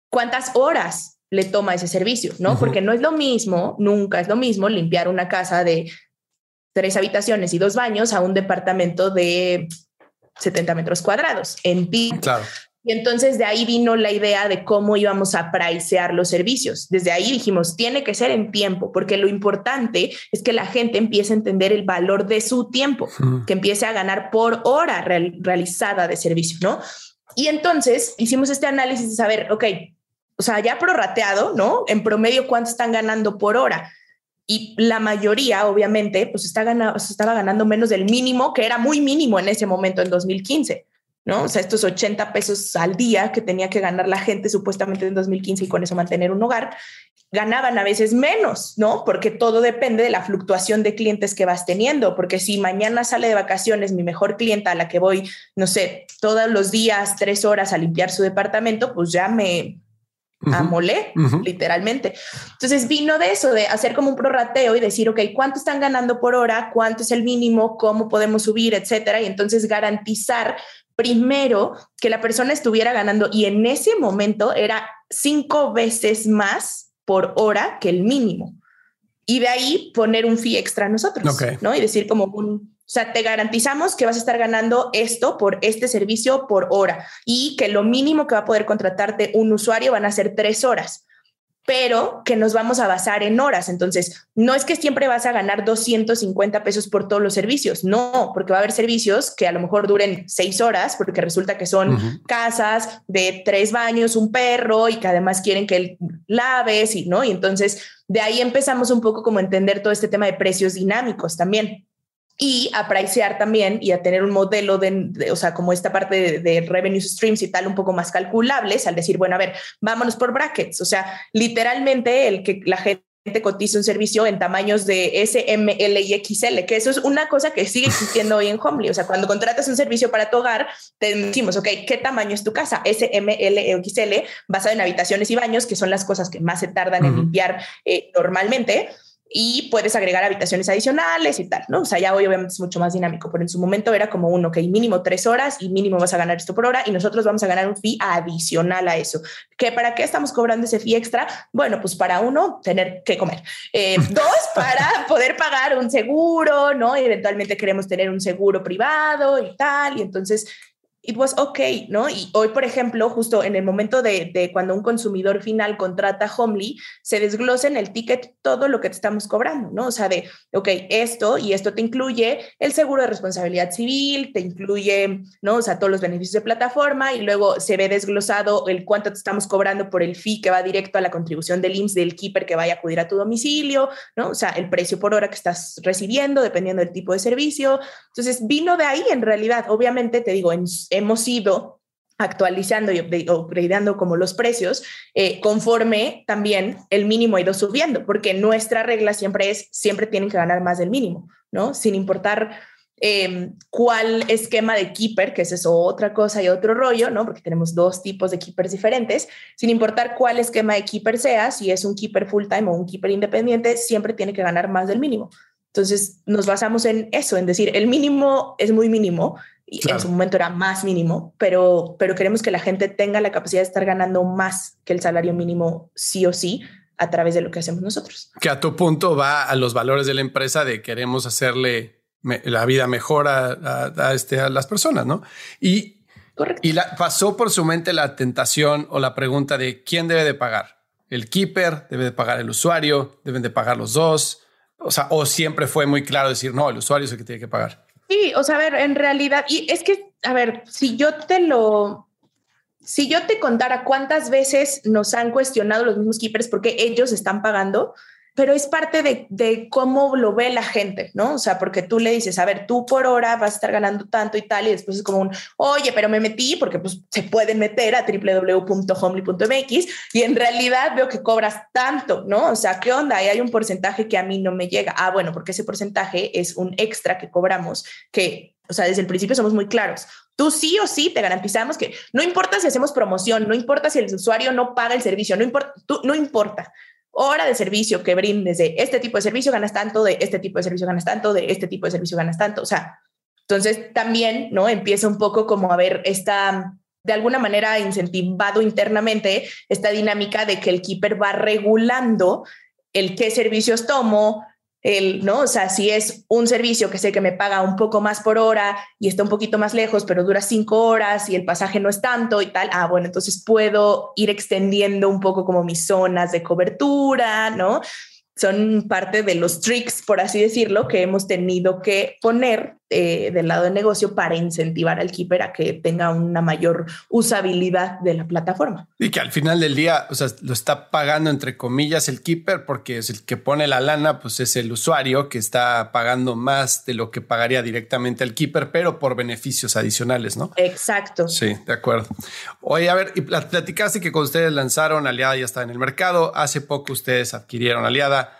¿Cuántas horas le toma ese servicio, ¿no? Porque no es lo mismo, nunca es lo mismo limpiar una casa de tres habitaciones y dos baños a un departamento de 70 metros cuadrados en pi. Claro. Y entonces de ahí vino la idea de cómo íbamos a pricear los servicios. Desde ahí dijimos, tiene que ser en tiempo, porque lo importante es que la gente empiece a entender el valor de su tiempo, que empiece a ganar por hora realizada de servicio, ¿no? Y entonces hicimos este análisis de saber, ok, o sea, ya prorrateado, ¿no? En promedio, ¿cuánto están ganando por hora? Y la mayoría, obviamente, pues está ganando, estaba ganando menos del mínimo, que era muy mínimo en ese momento, en 2015, ¿no? O sea, estos 80 pesos al día que tenía que ganar la gente supuestamente en 2015 y con eso mantener un hogar, ganaban a veces menos, ¿no? Porque todo depende de la fluctuación de clientes que vas teniendo, porque si mañana sale de vacaciones mi mejor clienta a la que voy, no sé, todos los días, tres horas a limpiar su departamento, pues ya me a mole, literalmente. Entonces vino de eso, de hacer como un prorrateo y decir, ok, ¿cuánto están ganando por hora? ¿Cuánto es el mínimo? ¿Cómo podemos subir? Etcétera. Y entonces garantizar primero que la persona estuviera ganando y en ese momento era cinco veces más por hora que el mínimo. Y de ahí poner un fee extra a nosotros, ¿no? Y decir como un, sea, te garantizamos que vas a estar ganando esto por este servicio por hora y que lo mínimo que va a poder contratarte un usuario van a ser tres horas. pero que nos vamos a basar en horas. Entonces, no es que siempre vas a ganar 250 pesos por todos los servicios, no, porque va a haber servicios que a lo mejor duren seis horas, porque resulta que son casas de tres baños, un perro y que además quieren que laves y no. Y entonces, de ahí empezamos un poco como a entender todo este tema de precios dinámicos también y a pricear también y a tener un modelo de, o sea, como esta parte de, revenue streams y tal, un poco más calculables al decir, bueno, a ver, vámonos por brackets. O sea, literalmente el que la gente cotiza un servicio en tamaños de S, M, L y XL, que eso es una cosa que sigue existiendo hoy en Homely. O sea, cuando contratas un servicio para tu hogar, te decimos, ok, ¿qué tamaño es tu casa? S, M, L o XL, basado en habitaciones y baños, que son las cosas que más se tardan en limpiar eh, normalmente y puedes agregar habitaciones adicionales y tal, ¿no? O sea, ya hoy obviamente es mucho más dinámico, pero en su momento era como uno, que mínimo tres horas y mínimo vas a ganar esto por hora y nosotros vamos a ganar un fee adicional a eso. ¿Que ¿Para qué estamos cobrando ese fee extra? Bueno, pues para uno, tener que comer. Eh, dos, para poder pagar un seguro, ¿no? eventualmente queremos tener un seguro privado y tal, y entonces it was okay, ¿no? Y hoy, por ejemplo, justo en el momento de, cuando un consumidor final contrata Homely, se desglosa en el ticket todo lo que te estamos cobrando, ¿no? O sea, de, ok, esto y esto te incluye el seguro de responsabilidad civil, te incluye, ¿no? O sea, todos los beneficios de plataforma y luego se ve desglosado el cuánto te estamos cobrando por el fee que va directo a la contribución del IMSS del keeper que vaya a acudir a tu domicilio, ¿no? O sea, el precio por hora que estás recibiendo, dependiendo del tipo de servicio. Entonces, vino de ahí en realidad. Obviamente, te digo, en hemos ido actualizando y upgradeando como los precios, eh, conforme también el mínimo ha ido subiendo, porque nuestra regla siempre es, siempre tienen que ganar más del mínimo, ¿no? Sin importar em, cuál esquema de keeper, que es eso otra cosa y otro rollo, ¿no? Porque tenemos dos tipos de keepers diferentes, sin importar cuál esquema de keeper sea, si es un keeper full time o un keeper independiente, siempre tiene que ganar más del mínimo. Entonces nos basamos en eso, en decir, el mínimo es muy mínimo, y en su momento era más mínimo, pero, pero queremos que la gente tenga la capacidad de estar ganando más que el salario mínimo sí o sí a través de lo que hacemos nosotros. Que a tu punto va a los valores de la empresa de queremos hacerle la vida mejor a, este, a las personas, ¿no? Y, y la, pasó por su mente la tentación o la pregunta de quién debe de pagar. El keeper, debe de pagar el usuario, deben de pagar los dos. O sea, o siempre fue muy claro decir, no, el usuario es el que tiene que pagar. Sí, o sea, a ver, en realidad, y es que, a ver, si yo te lo, si yo te contara cuántas veces nos han cuestionado los mismos keepers porque ellos están pagando, pero es parte de, de, cómo lo ve la gente, ¿no? O sea, porque tú le dices, a ver, tú por hora vas a estar ganando tanto y tal, y después es como un, oye, pero me metí porque pues se pueden meter a www.homely.mx y en realidad veo que cobras tanto, ¿no? O sea, ¿qué onda? Y hay un porcentaje que a mí no me llega. Ah, bueno, porque ese porcentaje es un extra que cobramos, que, o sea, desde el principio somos muy claros. Tú sí o sí te garantizamos que no importa si hacemos promoción, no importa si el usuario no paga el servicio, no importa, no importa hora de servicio que brindes de este tipo de servicio ganas tanto, de este tipo de servicio ganas tanto, de este tipo de servicio ganas tanto. O sea, entonces también, ¿no? Empieza un poco como a ver esta, de alguna manera, incentivado internamente esta dinámica de que el keeper va regulando el qué servicios tomo, el, ¿no? O sea, si es un servicio que sé que me paga un poco más por hora y está un poquito más lejos, pero dura cinco horas y el pasaje no es tanto y tal, ah, bueno, entonces puedo ir extendiendo un poco como mis zonas de cobertura, ¿no? Son parte de los tricks, por así decirlo, que hemos tenido que poner eh, del lado de negocio para incentivar al keeper a que tenga una mayor usabilidad de la plataforma. Y que al final del día, o sea, lo está pagando entre comillas el keeper porque es el que pone la lana, pues es el usuario que está pagando más de lo que pagaría directamente el keeper, pero por beneficios adicionales, ¿no? Exacto. Sí, de acuerdo. Oye, a ver, y platicaste que cuando ustedes lanzaron Aliada ya está en el mercado, hace poco ustedes adquirieron Aliada.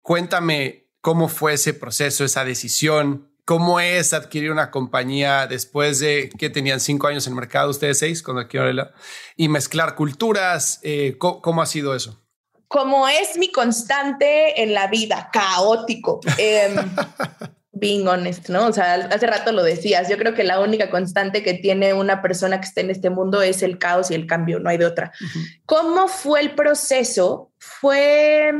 Cuéntame cómo fue ese proceso, esa decisión, ¿Cómo es adquirir una compañía después de que tenían cinco años en el mercado, ustedes seis, cuando adquirieron y mezclar culturas? Eh, ¿cómo, ha sido eso? Como es mi constante en la vida, caótico. Eh, being honest, ¿no? O sea, hace rato lo decías, yo creo que la única constante que tiene una persona que está en este mundo es el caos y el cambio, no hay de otra. ¿Cómo fue el proceso? Fue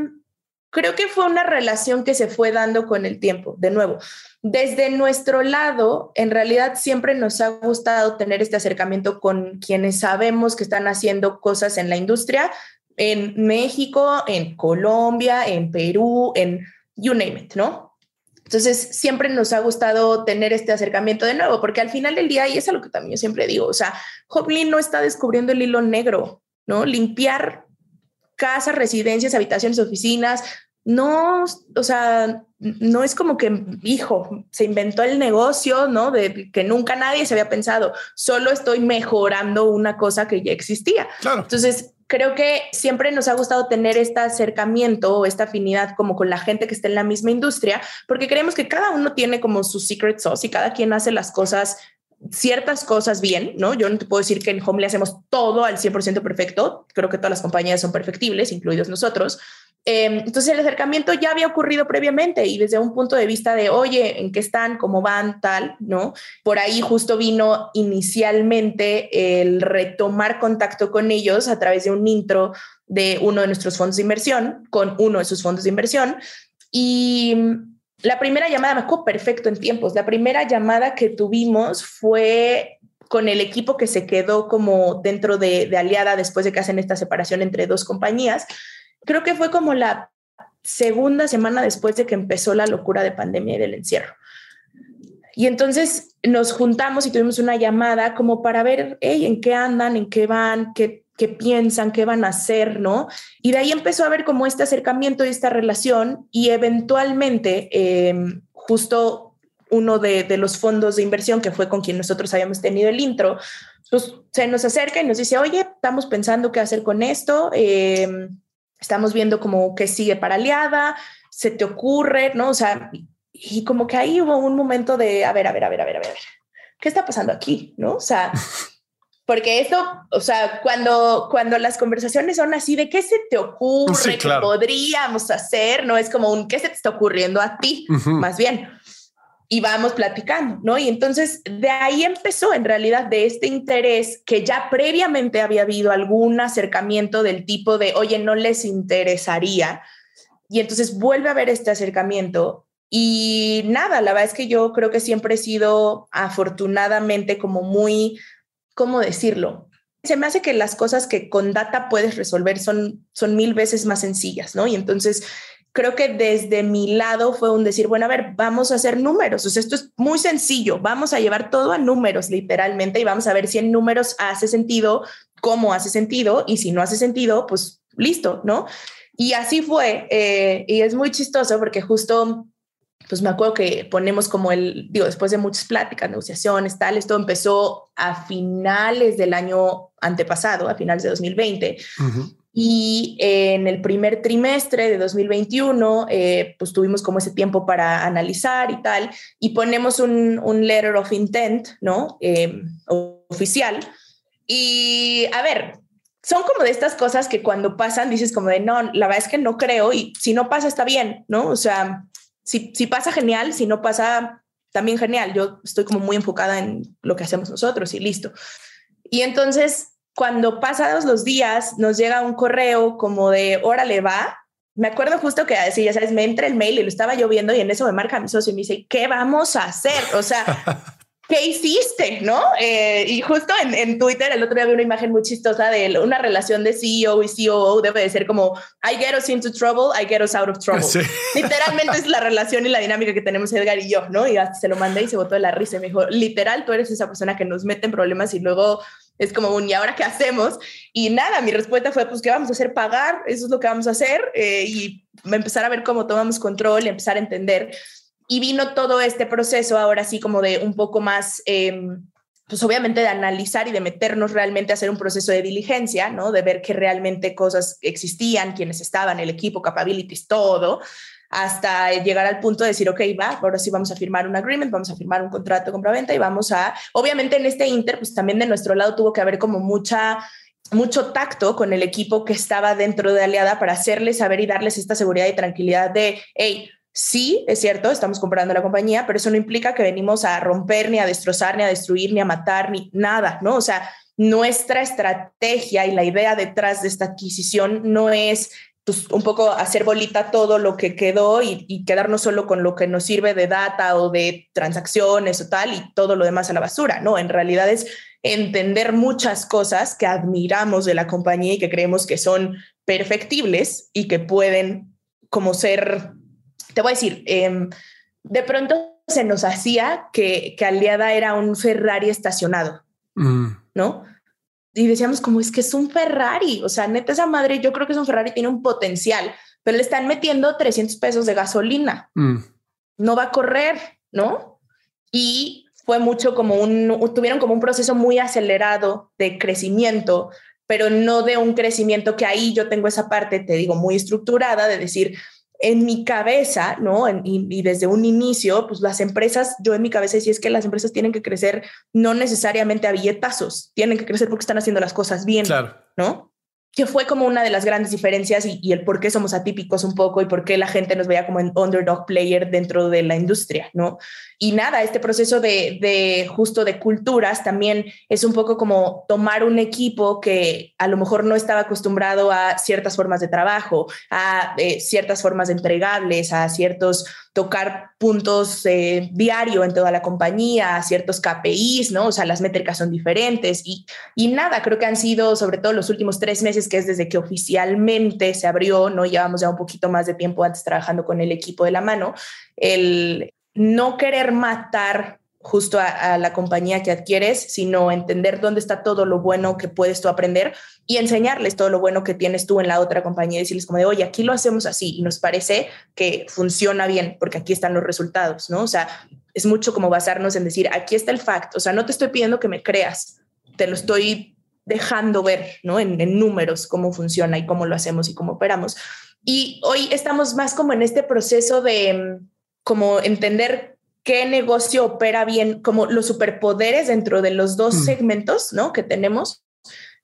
creo que fue una relación que se fue dando con el tiempo. De nuevo, desde nuestro lado, en realidad siempre nos ha gustado tener este acercamiento con quienes sabemos que están haciendo cosas en la industria, en México, en Colombia, en Perú, en you name it, ¿no? Entonces, siempre nos ha gustado tener este acercamiento de nuevo, porque al final del día, y es algo que también yo siempre digo, o sea, Hoplin no está descubriendo el hilo negro, ¿no? Limpiar casas, residencias, habitaciones, oficinas, no, o sea, no es como que, hijo, se inventó el negocio, ¿no? De que nunca nadie se había pensado, solo estoy mejorando una cosa que ya existía. Entonces, creo que siempre nos ha gustado tener este acercamiento o esta afinidad como con la gente que está en la misma industria, porque creemos que cada uno tiene como su secret sauce y cada quien hace las cosas ciertas cosas bien, ¿no? Yo no te puedo decir que en Home le hacemos todo al 100% perfecto, creo que todas las compañías son perfectibles, incluidos nosotros, Em, entonces el acercamiento ya había ocurrido previamente y desde un punto de vista de, oye, ¿en qué están? ¿Cómo van? Tal, ¿no? Por ahí justo vino inicialmente el retomar contacto con ellos a través de un intro de uno de nuestros fondos de inversión, con uno de sus fondos de inversión. Y la primera llamada, me acuerdo perfecto en tiempos, la primera llamada que tuvimos fue con el equipo que se quedó como dentro de, de Aliada después de que hacen esta separación entre dos compañías creo que fue como la segunda semana después de que empezó la locura de pandemia y del encierro. Y entonces nos juntamos y tuvimos una llamada como para ver en qué andan, en qué van, qué, qué piensan, qué van a hacer, ¿no? Y de ahí empezó a ver como este acercamiento y esta relación y eventualmente em, justo uno de, de, los fondos de inversión, que fue con quien nosotros habíamos tenido el intro, pues se nos acerca y nos dice, oye, estamos pensando qué hacer con esto. Eh, estamos viendo como que sigue para aliada, se te ocurre, ¿no? O sea, y como que ahí hubo un momento de, a ver, a ver, a ver, a ver, a ver, ¿qué está pasando aquí? ¿No? O sea, porque esto, o sea, cuando, cuando las conversaciones son así de qué se te ocurre, qué podríamos hacer, no es como un qué se te está ocurriendo a ti, más bien y vamos platicando, ¿no? Y entonces de ahí empezó en realidad de este interés que ya previamente había habido algún acercamiento del tipo de, oye, no les interesaría. Y entonces vuelve a haber este acercamiento y nada, la verdad es que yo creo que siempre he sido afortunadamente como muy, ¿cómo decirlo? Se me hace que las cosas que con data puedes resolver son, son mil veces más sencillas, ¿no? Y entonces creo que desde mi lado fue un decir, bueno, a ver, vamos a hacer números. O sea, esto es muy sencillo. Vamos a llevar todo a números, literalmente, y vamos a ver si en números hace sentido, cómo hace sentido, y si no hace sentido, pues listo, ¿no? Y así fue. Eh, y es muy chistoso porque justo pues me acuerdo que ponemos como el, digo, después de muchas pláticas, negociaciones, tal, esto empezó a finales del año antepasado, a finales de 2020. Y en el primer trimestre de 2021, eh, pues tuvimos como ese tiempo para analizar y tal, y ponemos un, un letter of intent, ¿no? Eh, oficial. Y a ver, son como de estas cosas que cuando pasan dices como de, no, la verdad es que no creo, y si no pasa está bien, ¿no? O sea, si, si pasa genial, si no pasa también genial. Yo estoy como muy enfocada en lo que hacemos nosotros y listo. Y entonces cuando pasados los días nos llega un correo como de, órale, va. Me acuerdo justo que así, ya sabes, me entra el mail y lo estaba yo viendo y en eso me marca mi socio y me dice, ¿qué vamos a hacer? O sea, ¿qué hiciste? ¿No? Eh, y justo en, en, Twitter el otro día vi una imagen muy chistosa de una relación de CEO y COO debe de ser como, I get us into trouble, I get us out of trouble. Literalmente es la relación y la dinámica que tenemos Edgar y yo, ¿no? Y hasta se lo mandé y se botó de la risa y me dijo, literal, tú eres esa persona que nos mete en problemas y luego es como un, ¿y ahora qué hacemos? Y nada, mi respuesta fue, pues, ¿qué vamos a hacer? Pagar, eso es lo que vamos a hacer. Eh, y empezar a ver cómo tomamos control empezar a entender. Y vino todo este proceso ahora sí como de un poco más... Em, pues obviamente de analizar y de meternos realmente a hacer un proceso de diligencia, ¿no? De ver qué realmente cosas existían, quiénes estaban, el equipo, capabilities, todo, hasta llegar al punto de decir, ok, va, ahora sí vamos a firmar un agreement, vamos a firmar un contrato de compra-venta y vamos a, obviamente en este inter, pues también de nuestro lado tuvo que haber como mucha mucho tacto con el equipo que estaba dentro de Aliada para hacerles saber y darles esta seguridad y tranquilidad de, hey, sí, es cierto, estamos comprando la compañía, pero eso no implica que venimos a romper, ni a destrozar, ni a destruir, ni a matar, ni nada, ¿no? O sea, nuestra estrategia y la idea detrás de esta adquisición no es pues, un poco hacer bolita todo lo que quedó y, quedarnos solo con lo que nos sirve de data o de transacciones o tal y todo lo demás a la basura. No, en realidad es entender muchas cosas que admiramos de la compañía y que creemos que son perfectibles y que pueden como ser, te voy a decir, em, de pronto se nos hacía que, que Aliada era un Ferrari estacionado, mm. ¿no? Y decíamos como es que es un Ferrari, o sea, neta esa madre, yo creo que es un Ferrari, tiene un potencial, pero le están metiendo 300 pesos de gasolina. Mm. No va a correr, ¿no? Y fue mucho como un, tuvieron como un proceso muy acelerado de crecimiento, pero no de un crecimiento que ahí yo tengo esa parte, te digo, muy estructurada de decir, en mi cabeza, ¿no? y, desde un inicio, pues las empresas, yo en mi cabeza decía es que las empresas tienen que crecer no necesariamente a billetazos, tienen que crecer porque están haciendo las cosas bien, claro. ¿no? que fue como una de las grandes diferencias y, el por qué somos atípicos un poco y por qué la gente nos veía como un underdog player dentro de la industria, ¿no? Y nada, este proceso de, de, justo de culturas también es un poco como tomar un equipo que a lo mejor no estaba acostumbrado a ciertas formas de trabajo, a eh, ciertas formas de entregables, a ciertos tocar puntos eh, diario en toda la compañía, ciertos KPIs, ¿no? O sea, las métricas son diferentes y, y nada, creo que han sido sobre todo los últimos tres meses, que es desde que oficialmente se abrió, ¿no? Llevamos ya un poquito más de tiempo antes trabajando con el equipo de la mano, el no querer matar justo a, la compañía que adquieres, sino entender dónde está todo lo bueno que puedes tú aprender y enseñarles todo lo bueno que tienes tú en la otra compañía y decirles como de, oye, aquí lo hacemos así y nos parece que funciona bien porque aquí están los resultados, ¿no? O sea, es mucho como basarnos en decir, aquí está el fact, o sea, no te estoy pidiendo que me creas, te lo estoy dejando ver, ¿no? En, números cómo funciona y cómo lo hacemos y cómo operamos. Y hoy estamos más como en este proceso de como entender qué negocio opera bien, como los superpoderes dentro de los dos mm. segmentos, ¿no? Que tenemos,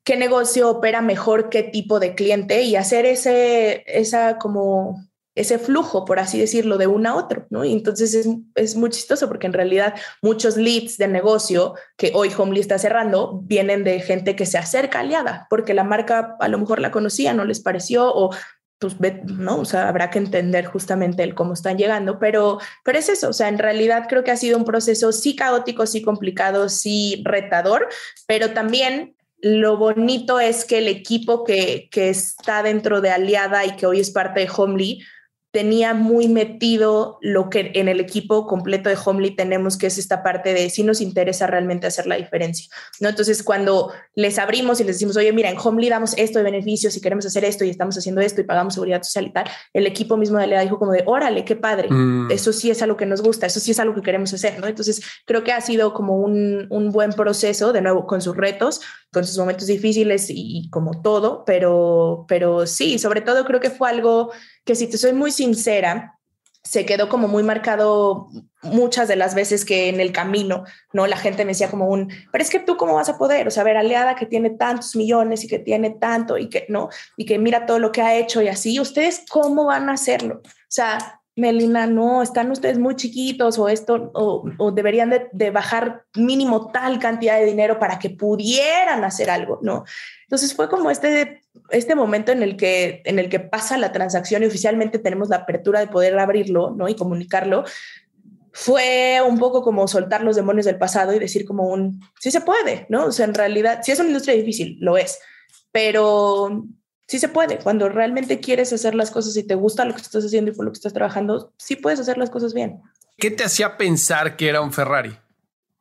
qué negocio opera mejor qué tipo de cliente y hacer ese, esa como ese flujo, por así decirlo, de uno a otro, ¿no? Y entonces es, es, muy chistoso porque en realidad muchos leads de negocio que hoy Homely está cerrando vienen de gente que se acerca aliada porque la marca a lo mejor la conocía, no les pareció o pues, ¿no? O sea, habrá que entender justamente el cómo están llegando, pero, pero es eso, o sea, en realidad creo que ha sido un proceso sí caótico, sí complicado, sí retador, pero también lo bonito es que el equipo que, que está dentro de Aliada y que hoy es parte de Homely, tenía muy metido lo que en el equipo completo de Homely tenemos, que es esta parte de si nos interesa realmente hacer la diferencia, ¿no? Entonces, cuando les abrimos y les decimos, oye, mira, en Homely damos esto de beneficios y queremos hacer esto y estamos haciendo esto y pagamos seguridad social y tal, el equipo mismo de Lea dijo como de, órale, qué padre, mm. eso sí es algo que nos gusta, eso sí es algo que queremos hacer, ¿no? Entonces, creo que ha sido como un, un buen proceso, de nuevo, con sus retos, con sus momentos difíciles y, como todo, pero, pero sí, sobre todo creo que fue algo que si te soy muy sincera, se quedó como muy marcado muchas de las veces que en el camino, ¿no? La gente me decía como un, pero es que tú cómo vas a poder, o sea, ver aliada que tiene tantos millones y que tiene tanto y que, ¿no? Y que mira todo lo que ha hecho y así, ¿ustedes cómo van a hacerlo? O sea, Melina, no, están ustedes muy chiquitos o esto, o, deberían de, bajar mínimo tal cantidad de dinero para que pudieran hacer algo, ¿no? Entonces fue como este, este momento en el, que, en el que pasa la transacción y oficialmente tenemos la apertura de poder abrirlo, ¿no? Y comunicarlo. Fue un poco como soltar los demonios del pasado y decir como un, sí se puede, ¿no? O sea, en realidad, sí es una industria difícil, lo es, pero sí se puede. Cuando realmente quieres hacer las cosas y te gusta lo que estás haciendo y por lo que estás trabajando, sí puedes hacer las cosas bien. ¿Qué te hacía pensar que era un Ferrari?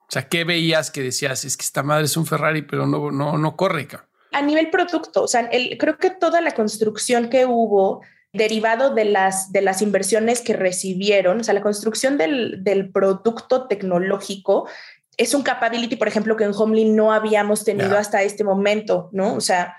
O sea, ¿qué veías que decías? Es que esta madre es un Ferrari, pero no, no, no corre. A nivel producto, o sea, creo que toda la construcción que hubo derivado de las, de las inversiones que recibieron, o sea, la construcción del, del producto tecnológico es un capability, por ejemplo, que en Homely no habíamos tenido hasta este momento, ¿no? O sea,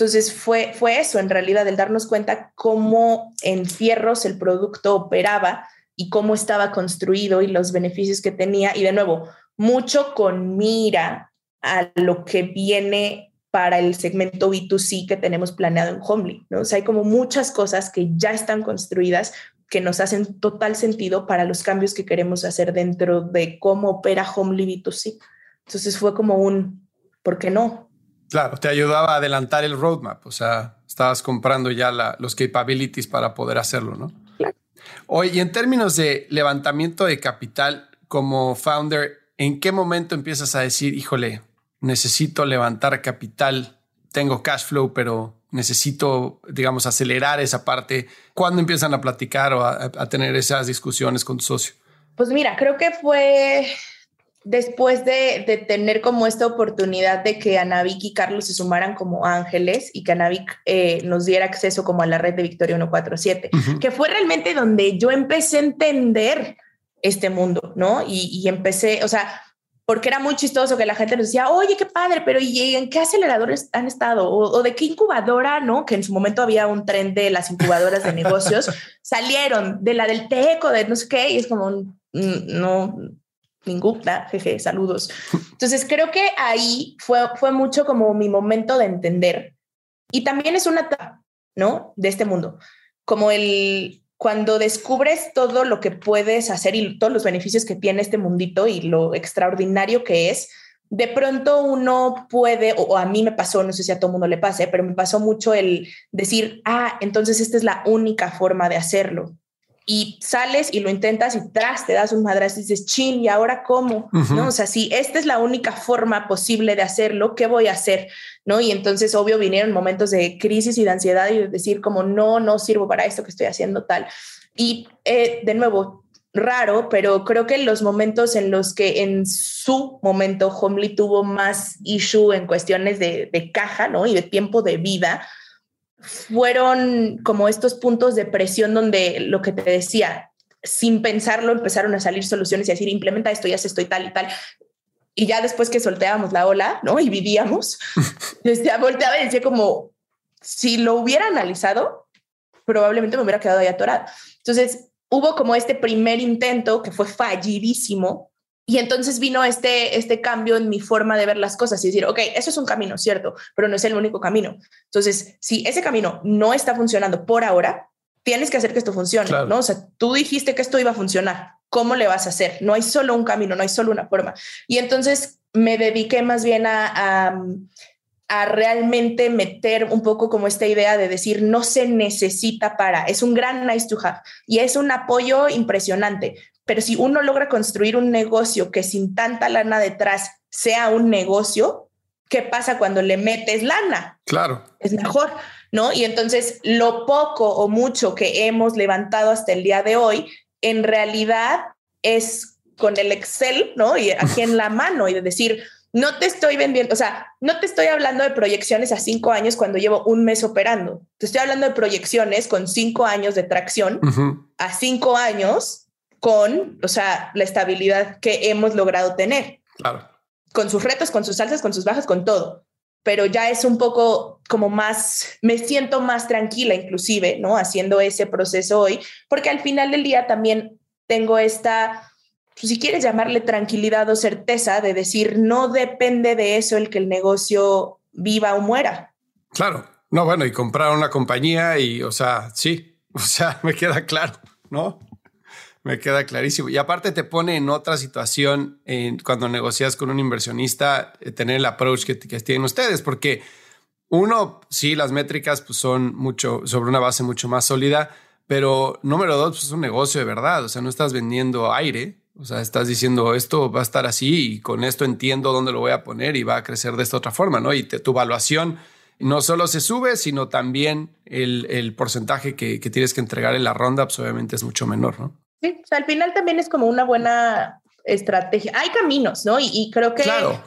entonces fue, fue eso, en realidad, el darnos cuenta cómo en fierros el producto operaba y cómo estaba construido y los beneficios que tenía. Y de nuevo, mucho con mira a lo que viene para el segmento B2C que tenemos planeado en Homely. ¿no? O sea, hay como muchas cosas que ya están construidas que nos hacen total sentido para los cambios que queremos hacer dentro de cómo opera Homely B2C. Entonces fue como un, ¿por qué no? Claro, te ayudaba a adelantar el roadmap, o sea, estabas comprando ya los capabilities para poder hacerlo, ¿no? Claro. Oye, y en términos de levantamiento de capital como founder, ¿en qué momento empiezas a decir, híjole, necesito levantar capital, tengo cash flow, pero necesito, digamos, acelerar esa parte? ¿Cuándo empiezan a platicar o a, a tener esas discusiones con tu socio? Pues mira, creo que fue después de, tener como esta oportunidad de que Anavik y Carlos se sumaran como ángeles y que Anavik eh, nos diera acceso como a la red de Victoria 147, que fue realmente donde yo empecé a entender este mundo, ¿no? Y, empecé, o sea, porque era muy chistoso que la gente nos decía, oye, qué padre, pero ¿y en qué aceleradores han estado? O, de qué incubadora, ¿no? Que en su momento había un tren de las incubadoras de negocios, salieron de la del TECO, de no sé qué, y es como, mm, no, ninguna, jeje, saludos. Entonces creo que ahí fue, fue mucho como mi momento de entender. Y también es una etapa, ¿no? De este mundo. Como el, cuando descubres todo lo que puedes hacer y todos los beneficios que tiene este mundito y lo extraordinario que es, de pronto uno puede, o, a mí me pasó, no sé si a todo mundo le pase, pero me pasó mucho el decir, ah, entonces esta es la única forma de hacerlo y sales y lo intentas y tras te das un madrazo y dices, chin, ¿y ahora cómo? ¿No? O sea, si esta es la única forma posible de hacerlo, ¿qué voy a hacer? ¿No? Y entonces, obvio, vinieron momentos de crisis y de ansiedad y de decir como, no, no sirvo para esto que estoy haciendo tal. Y eh, de nuevo, raro, pero creo que los momentos en los que en su momento Homely tuvo más issue en cuestiones de, de caja, ¿no? Y de tiempo de vida, fueron como estos puntos de presión donde lo que te decía, sin pensarlo, empezaron a salir soluciones y decir, implementa esto, ya se estoy tal y tal. Y ya después que solteábamos la ola, ¿no? Y vivíamos, decía, volteaba y decía como, si lo hubiera analizado, probablemente me hubiera quedado ahí atorada. Entonces, hubo como este primer intento que fue fallidísimo, y entonces vino este, este cambio en mi forma de ver las cosas y decir, ok, eso es un camino, cierto, pero no es el único camino. Entonces, si ese camino no está funcionando por ahora, tienes que hacer que esto funcione, ¿no? O sea, tú dijiste que esto iba a funcionar. ¿Cómo le vas a hacer? No hay solo un camino, no hay solo una forma. Y entonces me dediqué más bien a, a realmente meter un poco como esta idea de decir no se necesita para, es un gran nice to have y es un apoyo impresionante, pero si uno logra construir un negocio que sin tanta lana detrás sea un negocio, ¿qué pasa cuando le metes lana? Claro. Es mejor, ¿no? Y entonces lo poco o mucho que hemos levantado hasta el día de hoy, en realidad es con el Excel, ¿no? Y aquí en la mano y de decir, no te estoy vendiendo, o sea, no te estoy hablando de proyecciones a cinco años cuando llevo un mes operando. Te estoy hablando de proyecciones con cinco años de tracción a cinco años con, o sea, la estabilidad que hemos logrado tener. Claro. Con sus retos, con sus alzas, con sus bajas, con todo. Pero ya es un poco como más, me siento más tranquila inclusive, ¿no? Haciendo ese proceso hoy, porque al final del día también tengo esta, pues, si quieres llamarle tranquilidad o certeza de decir, no depende de eso el que el negocio viva o muera. Claro. No, bueno, y comprar una compañía y, o sea, sí, o sea, me queda claro, ¿no? Me queda clarísimo. Y aparte te pone en otra situación cuando negocias con un inversionista, eh, tener el approach que, tienen ustedes, porque uno, sí, las métricas pues, son mucho sobre una base mucho más sólida, pero número dos, pues, es un negocio de verdad. O sea, no estás vendiendo aire. O sea, estás diciendo esto va a estar así y con esto entiendo dónde lo voy a poner y va a crecer de esta otra forma, ¿no? Y tu evaluación no solo se sube, sino también el, porcentaje que, que, tienes que entregar en la ronda, pues obviamente es mucho menor, ¿no? Sí, o sea, al final también es como una buena estrategia. Hay caminos, ¿no? Y, creo que... Claro.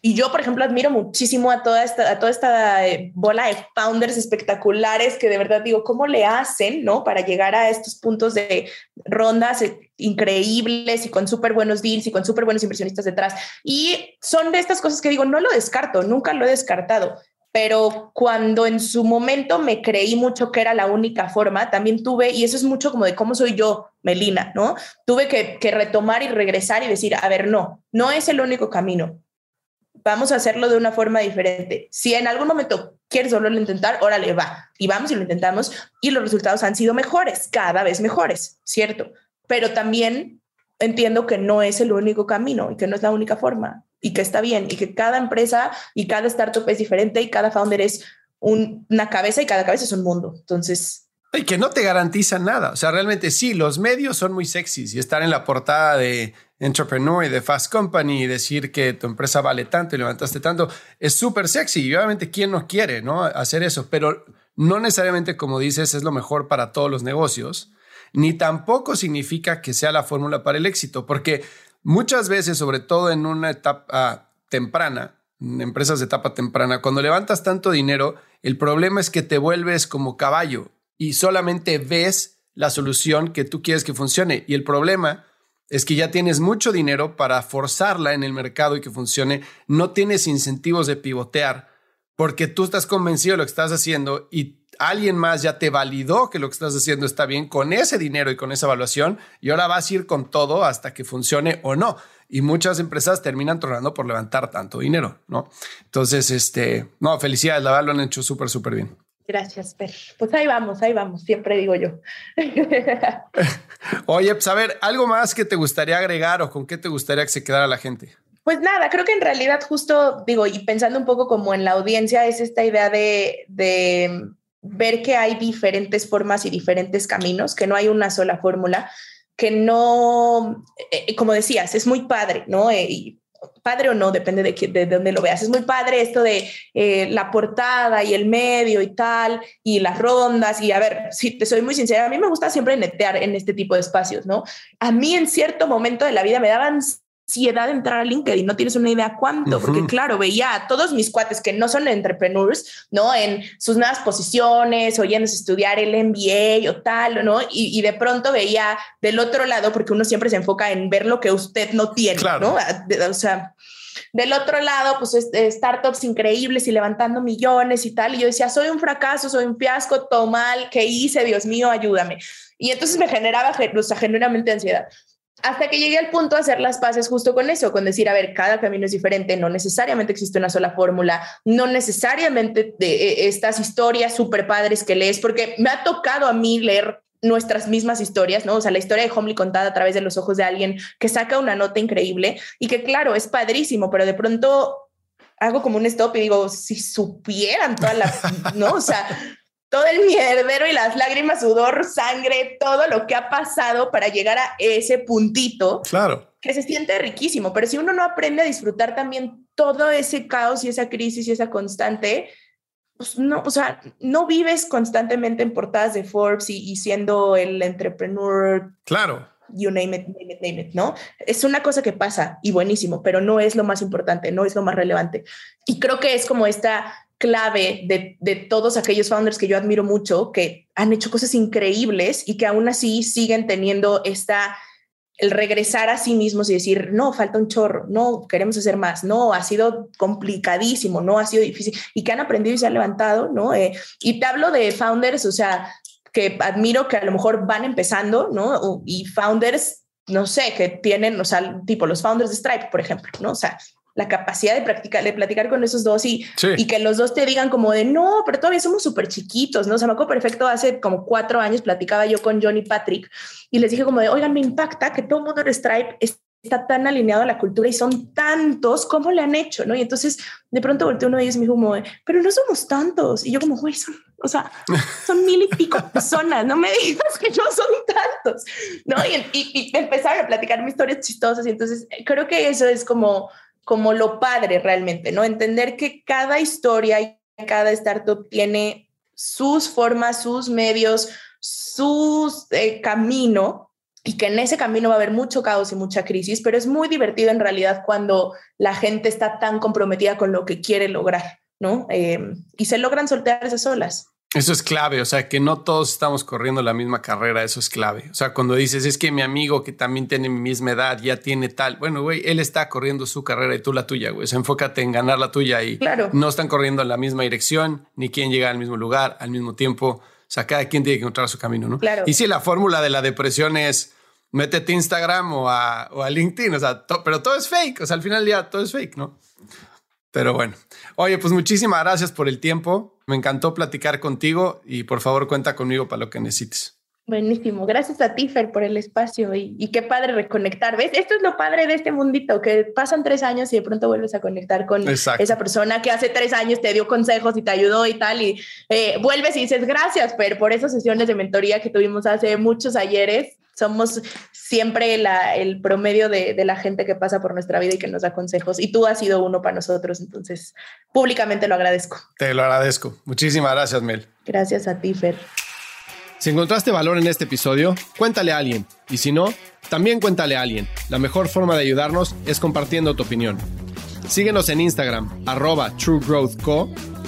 Y yo, por ejemplo, admiro muchísimo a toda esta, a toda esta eh, bola de founders espectaculares que de verdad digo, ¿cómo le hacen, no? Para llegar a estos puntos de rondas eh, increíbles y con súper buenos deals y con súper buenos inversionistas detrás. Y son de estas cosas que digo, no lo descarto, nunca lo he descartado pero cuando en su momento me creí mucho que era la única forma, también tuve, y eso es mucho como de cómo soy yo, Melina, ¿no? Tuve que, retomar y regresar y decir, a ver, no, no es el único camino. Vamos a hacerlo de una forma diferente. Si en algún momento quieres volverlo a intentar, órale, va. Y vamos y lo intentamos y los resultados han sido mejores, cada vez mejores, ¿cierto? Pero también entiendo que no es el único camino y que no es la única forma y que está bien y que cada empresa y cada startup es diferente y cada founder es una cabeza y cada cabeza es un mundo. Entonces, Y que no te garantiza nada. O sea, realmente sí, los medios son muy sexys y estar en la portada de Entrepreneur y de Fast Company y decir que tu empresa vale tanto y levantaste tanto es súper sexy. Y obviamente, ¿quién no quiere ¿no? hacer eso? Pero no necesariamente, como dices, es lo mejor para todos los negocios, ni tampoco significa que sea la fórmula para el éxito, porque muchas veces, sobre todo en una etapa temprana, en empresas de etapa temprana, cuando levantas tanto dinero, el problema es que te vuelves como caballo y solamente ves la solución que tú quieres que funcione. Y el problema es que ya tienes mucho dinero para forzarla en el mercado y que funcione. No tienes incentivos de pivotear porque tú estás convencido de lo que estás haciendo y alguien más ya te validó que lo que estás haciendo está bien con ese dinero y con esa evaluación y ahora vas a ir con todo hasta que funcione o no. Y muchas empresas terminan tronando por levantar tanto dinero, ¿no? Entonces, este, no, felicidades, la verdad lo han hecho súper, súper bien. Gracias, Per. Pues ahí vamos, ahí vamos, siempre digo yo. Oye, pues a ver, ¿algo más que te gustaría agregar o con qué te gustaría que se quedara la gente? Pues nada, creo que en realidad justo digo, y pensando un poco como en la audiencia, es esta idea de, de ver que hay diferentes formas y diferentes caminos, que no hay una sola fórmula, que no, eh, como decías, es muy padre, ¿no? Eh, padre o no, depende de, de, dónde lo veas. Es muy padre esto de eh, la portada y el medio y tal, y las rondas. Y a ver, si te soy muy sincera, a mí me gusta siempre netear en este tipo de espacios, ¿no? A mí en cierto momento de la vida me daban ansiedad de entrar a LinkedIn, no tienes una idea cuánto, porque claro, veía a todos mis cuates que no son entrepreneurs, ¿no? En sus nuevas posiciones, oyéndose estudiar el MBA o tal, ¿no? Y, de pronto veía del otro lado, porque uno siempre se enfoca en ver lo que usted no tiene, ¿no? O sea, del otro lado, pues startups increíbles y levantando millones y tal. Y yo decía, soy un fracaso, soy un fiasco, todo mal, ¿qué hice? Dios mío, ayúdame. Y entonces me generaba o sea, genuinamente ansiedad. Hasta que llegué al punto de hacer las paces justo con eso, con decir, a ver, cada camino es diferente, no necesariamente existe una sola fórmula, no necesariamente de eh, estas historias súper padres que lees, porque me ha tocado a mí leer nuestras mismas historias, ¿no? O sea, la historia de Homely contada a través de los ojos de alguien que saca una nota increíble y que claro, es padrísimo, pero de pronto hago como un stop y digo, si supieran todas las, ¿no? O sea, todo el mierdero y las lágrimas, sudor, sangre, todo lo que ha pasado para llegar a ese puntito. Claro. Que se siente riquísimo, pero si uno no aprende a disfrutar también todo ese caos y esa crisis y esa constante, pues no, o sea, no vives constantemente en portadas de Forbes y, siendo el entrepreneur. Claro. You name it, name it, name it, ¿no? Es una cosa que pasa y buenísimo, pero no es lo más importante, no es lo más relevante. Y creo que es como esta clave de, todos aquellos founders que yo admiro mucho, que han hecho cosas increíbles y que aún así siguen teniendo esta el regresar a sí mismos y decir, no, falta un chorro, no, queremos hacer más, no, ha sido complicadísimo, no, ha sido difícil, y que han aprendido y se han levantado, ¿no? Eh, y te hablo de founders, o sea, que admiro que a lo mejor van empezando, ¿no? Y founders, no sé, que tienen, o sea, tipo los founders de Stripe, por ejemplo, ¿no? O sea, la capacidad de practicar, de platicar con esos dos y, y que los dos te digan como de no, pero todavía somos súper chiquitos, ¿no? O sea, me acuerdo perfecto, hace como cuatro años platicaba yo con Johnny Patrick y les dije como de, oigan, me impacta que todo el mundo en Stripe está tan alineado a la cultura y son tantos, ¿cómo le han hecho? ¿no? Y entonces de pronto volteó uno de ellos y me dijo como, pero no somos tantos. Y yo como, güey, son, o sea, son mil y pico personas, no me digas que no son tantos, ¿no? Y, y, y empezaron a platicar mis historias chistosas y entonces creo que eso es como como lo padre realmente, ¿no? Entender que cada historia y cada startup tiene sus formas, sus medios, su eh, camino y que en ese camino va a haber mucho caos y mucha crisis, pero es muy divertido en realidad cuando la gente está tan comprometida con lo que quiere lograr, ¿no? Eh, y se logran soltar esas olas. Eso es clave, o sea, que no todos estamos corriendo la misma carrera, eso es clave. O sea, cuando dices, es que mi amigo que también tiene mi misma edad ya tiene tal, bueno, güey, él está corriendo su carrera y tú la tuya, güey. O sea, enfócate en ganar la tuya y no están corriendo en la misma dirección, ni quieren llegar al mismo lugar al mismo tiempo. O sea, cada quien tiene que encontrar su camino, ¿no? Claro. Y si la fórmula de la depresión es métete a Instagram o a, o a LinkedIn, o sea, pero todo es fake, o sea, al final día todo es fake, ¿no? Pero bueno, oye, pues muchísimas gracias por el tiempo. Me encantó platicar contigo y por favor cuenta conmigo para lo que necesites. Buenísimo, gracias a ti, Fer, por el espacio y, qué padre reconectar. ¿Ves? Esto es lo padre de este mundito, que pasan tres años y de pronto vuelves a conectar con esa persona que hace tres años te dio consejos y te ayudó y tal, y eh, vuelves y dices gracias, Fer, por esas sesiones de mentoría que tuvimos hace muchos ayeres. Somos siempre el promedio de, de la gente que pasa por nuestra vida y que nos da consejos, y tú has sido uno para nosotros, entonces públicamente lo agradezco. Te lo agradezco. Muchísimas gracias, Mel. Gracias a ti, Fer. Si encontraste valor en este episodio, cuéntale a alguien. Y si no, también cuéntale a alguien. La mejor forma de ayudarnos es compartiendo tu opinión. Síguenos en Instagram, arroba truegrowthco,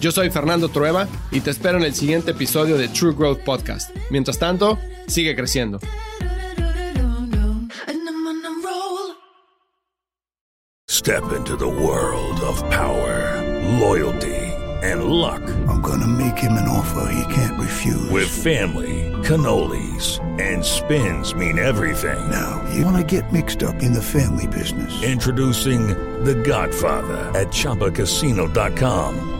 Yo soy Fernando Trueba y te espero en el siguiente episodio de True Growth Podcast. Mientras tanto, sigue creciendo. Step into the world of power, loyalty and luck. I'm gonna make him an offer he can't refuse. With family cannolis, and spins mean everything. Now, you want to get mixed up in the family business. Introducing The Godfather at Choppacasino.com.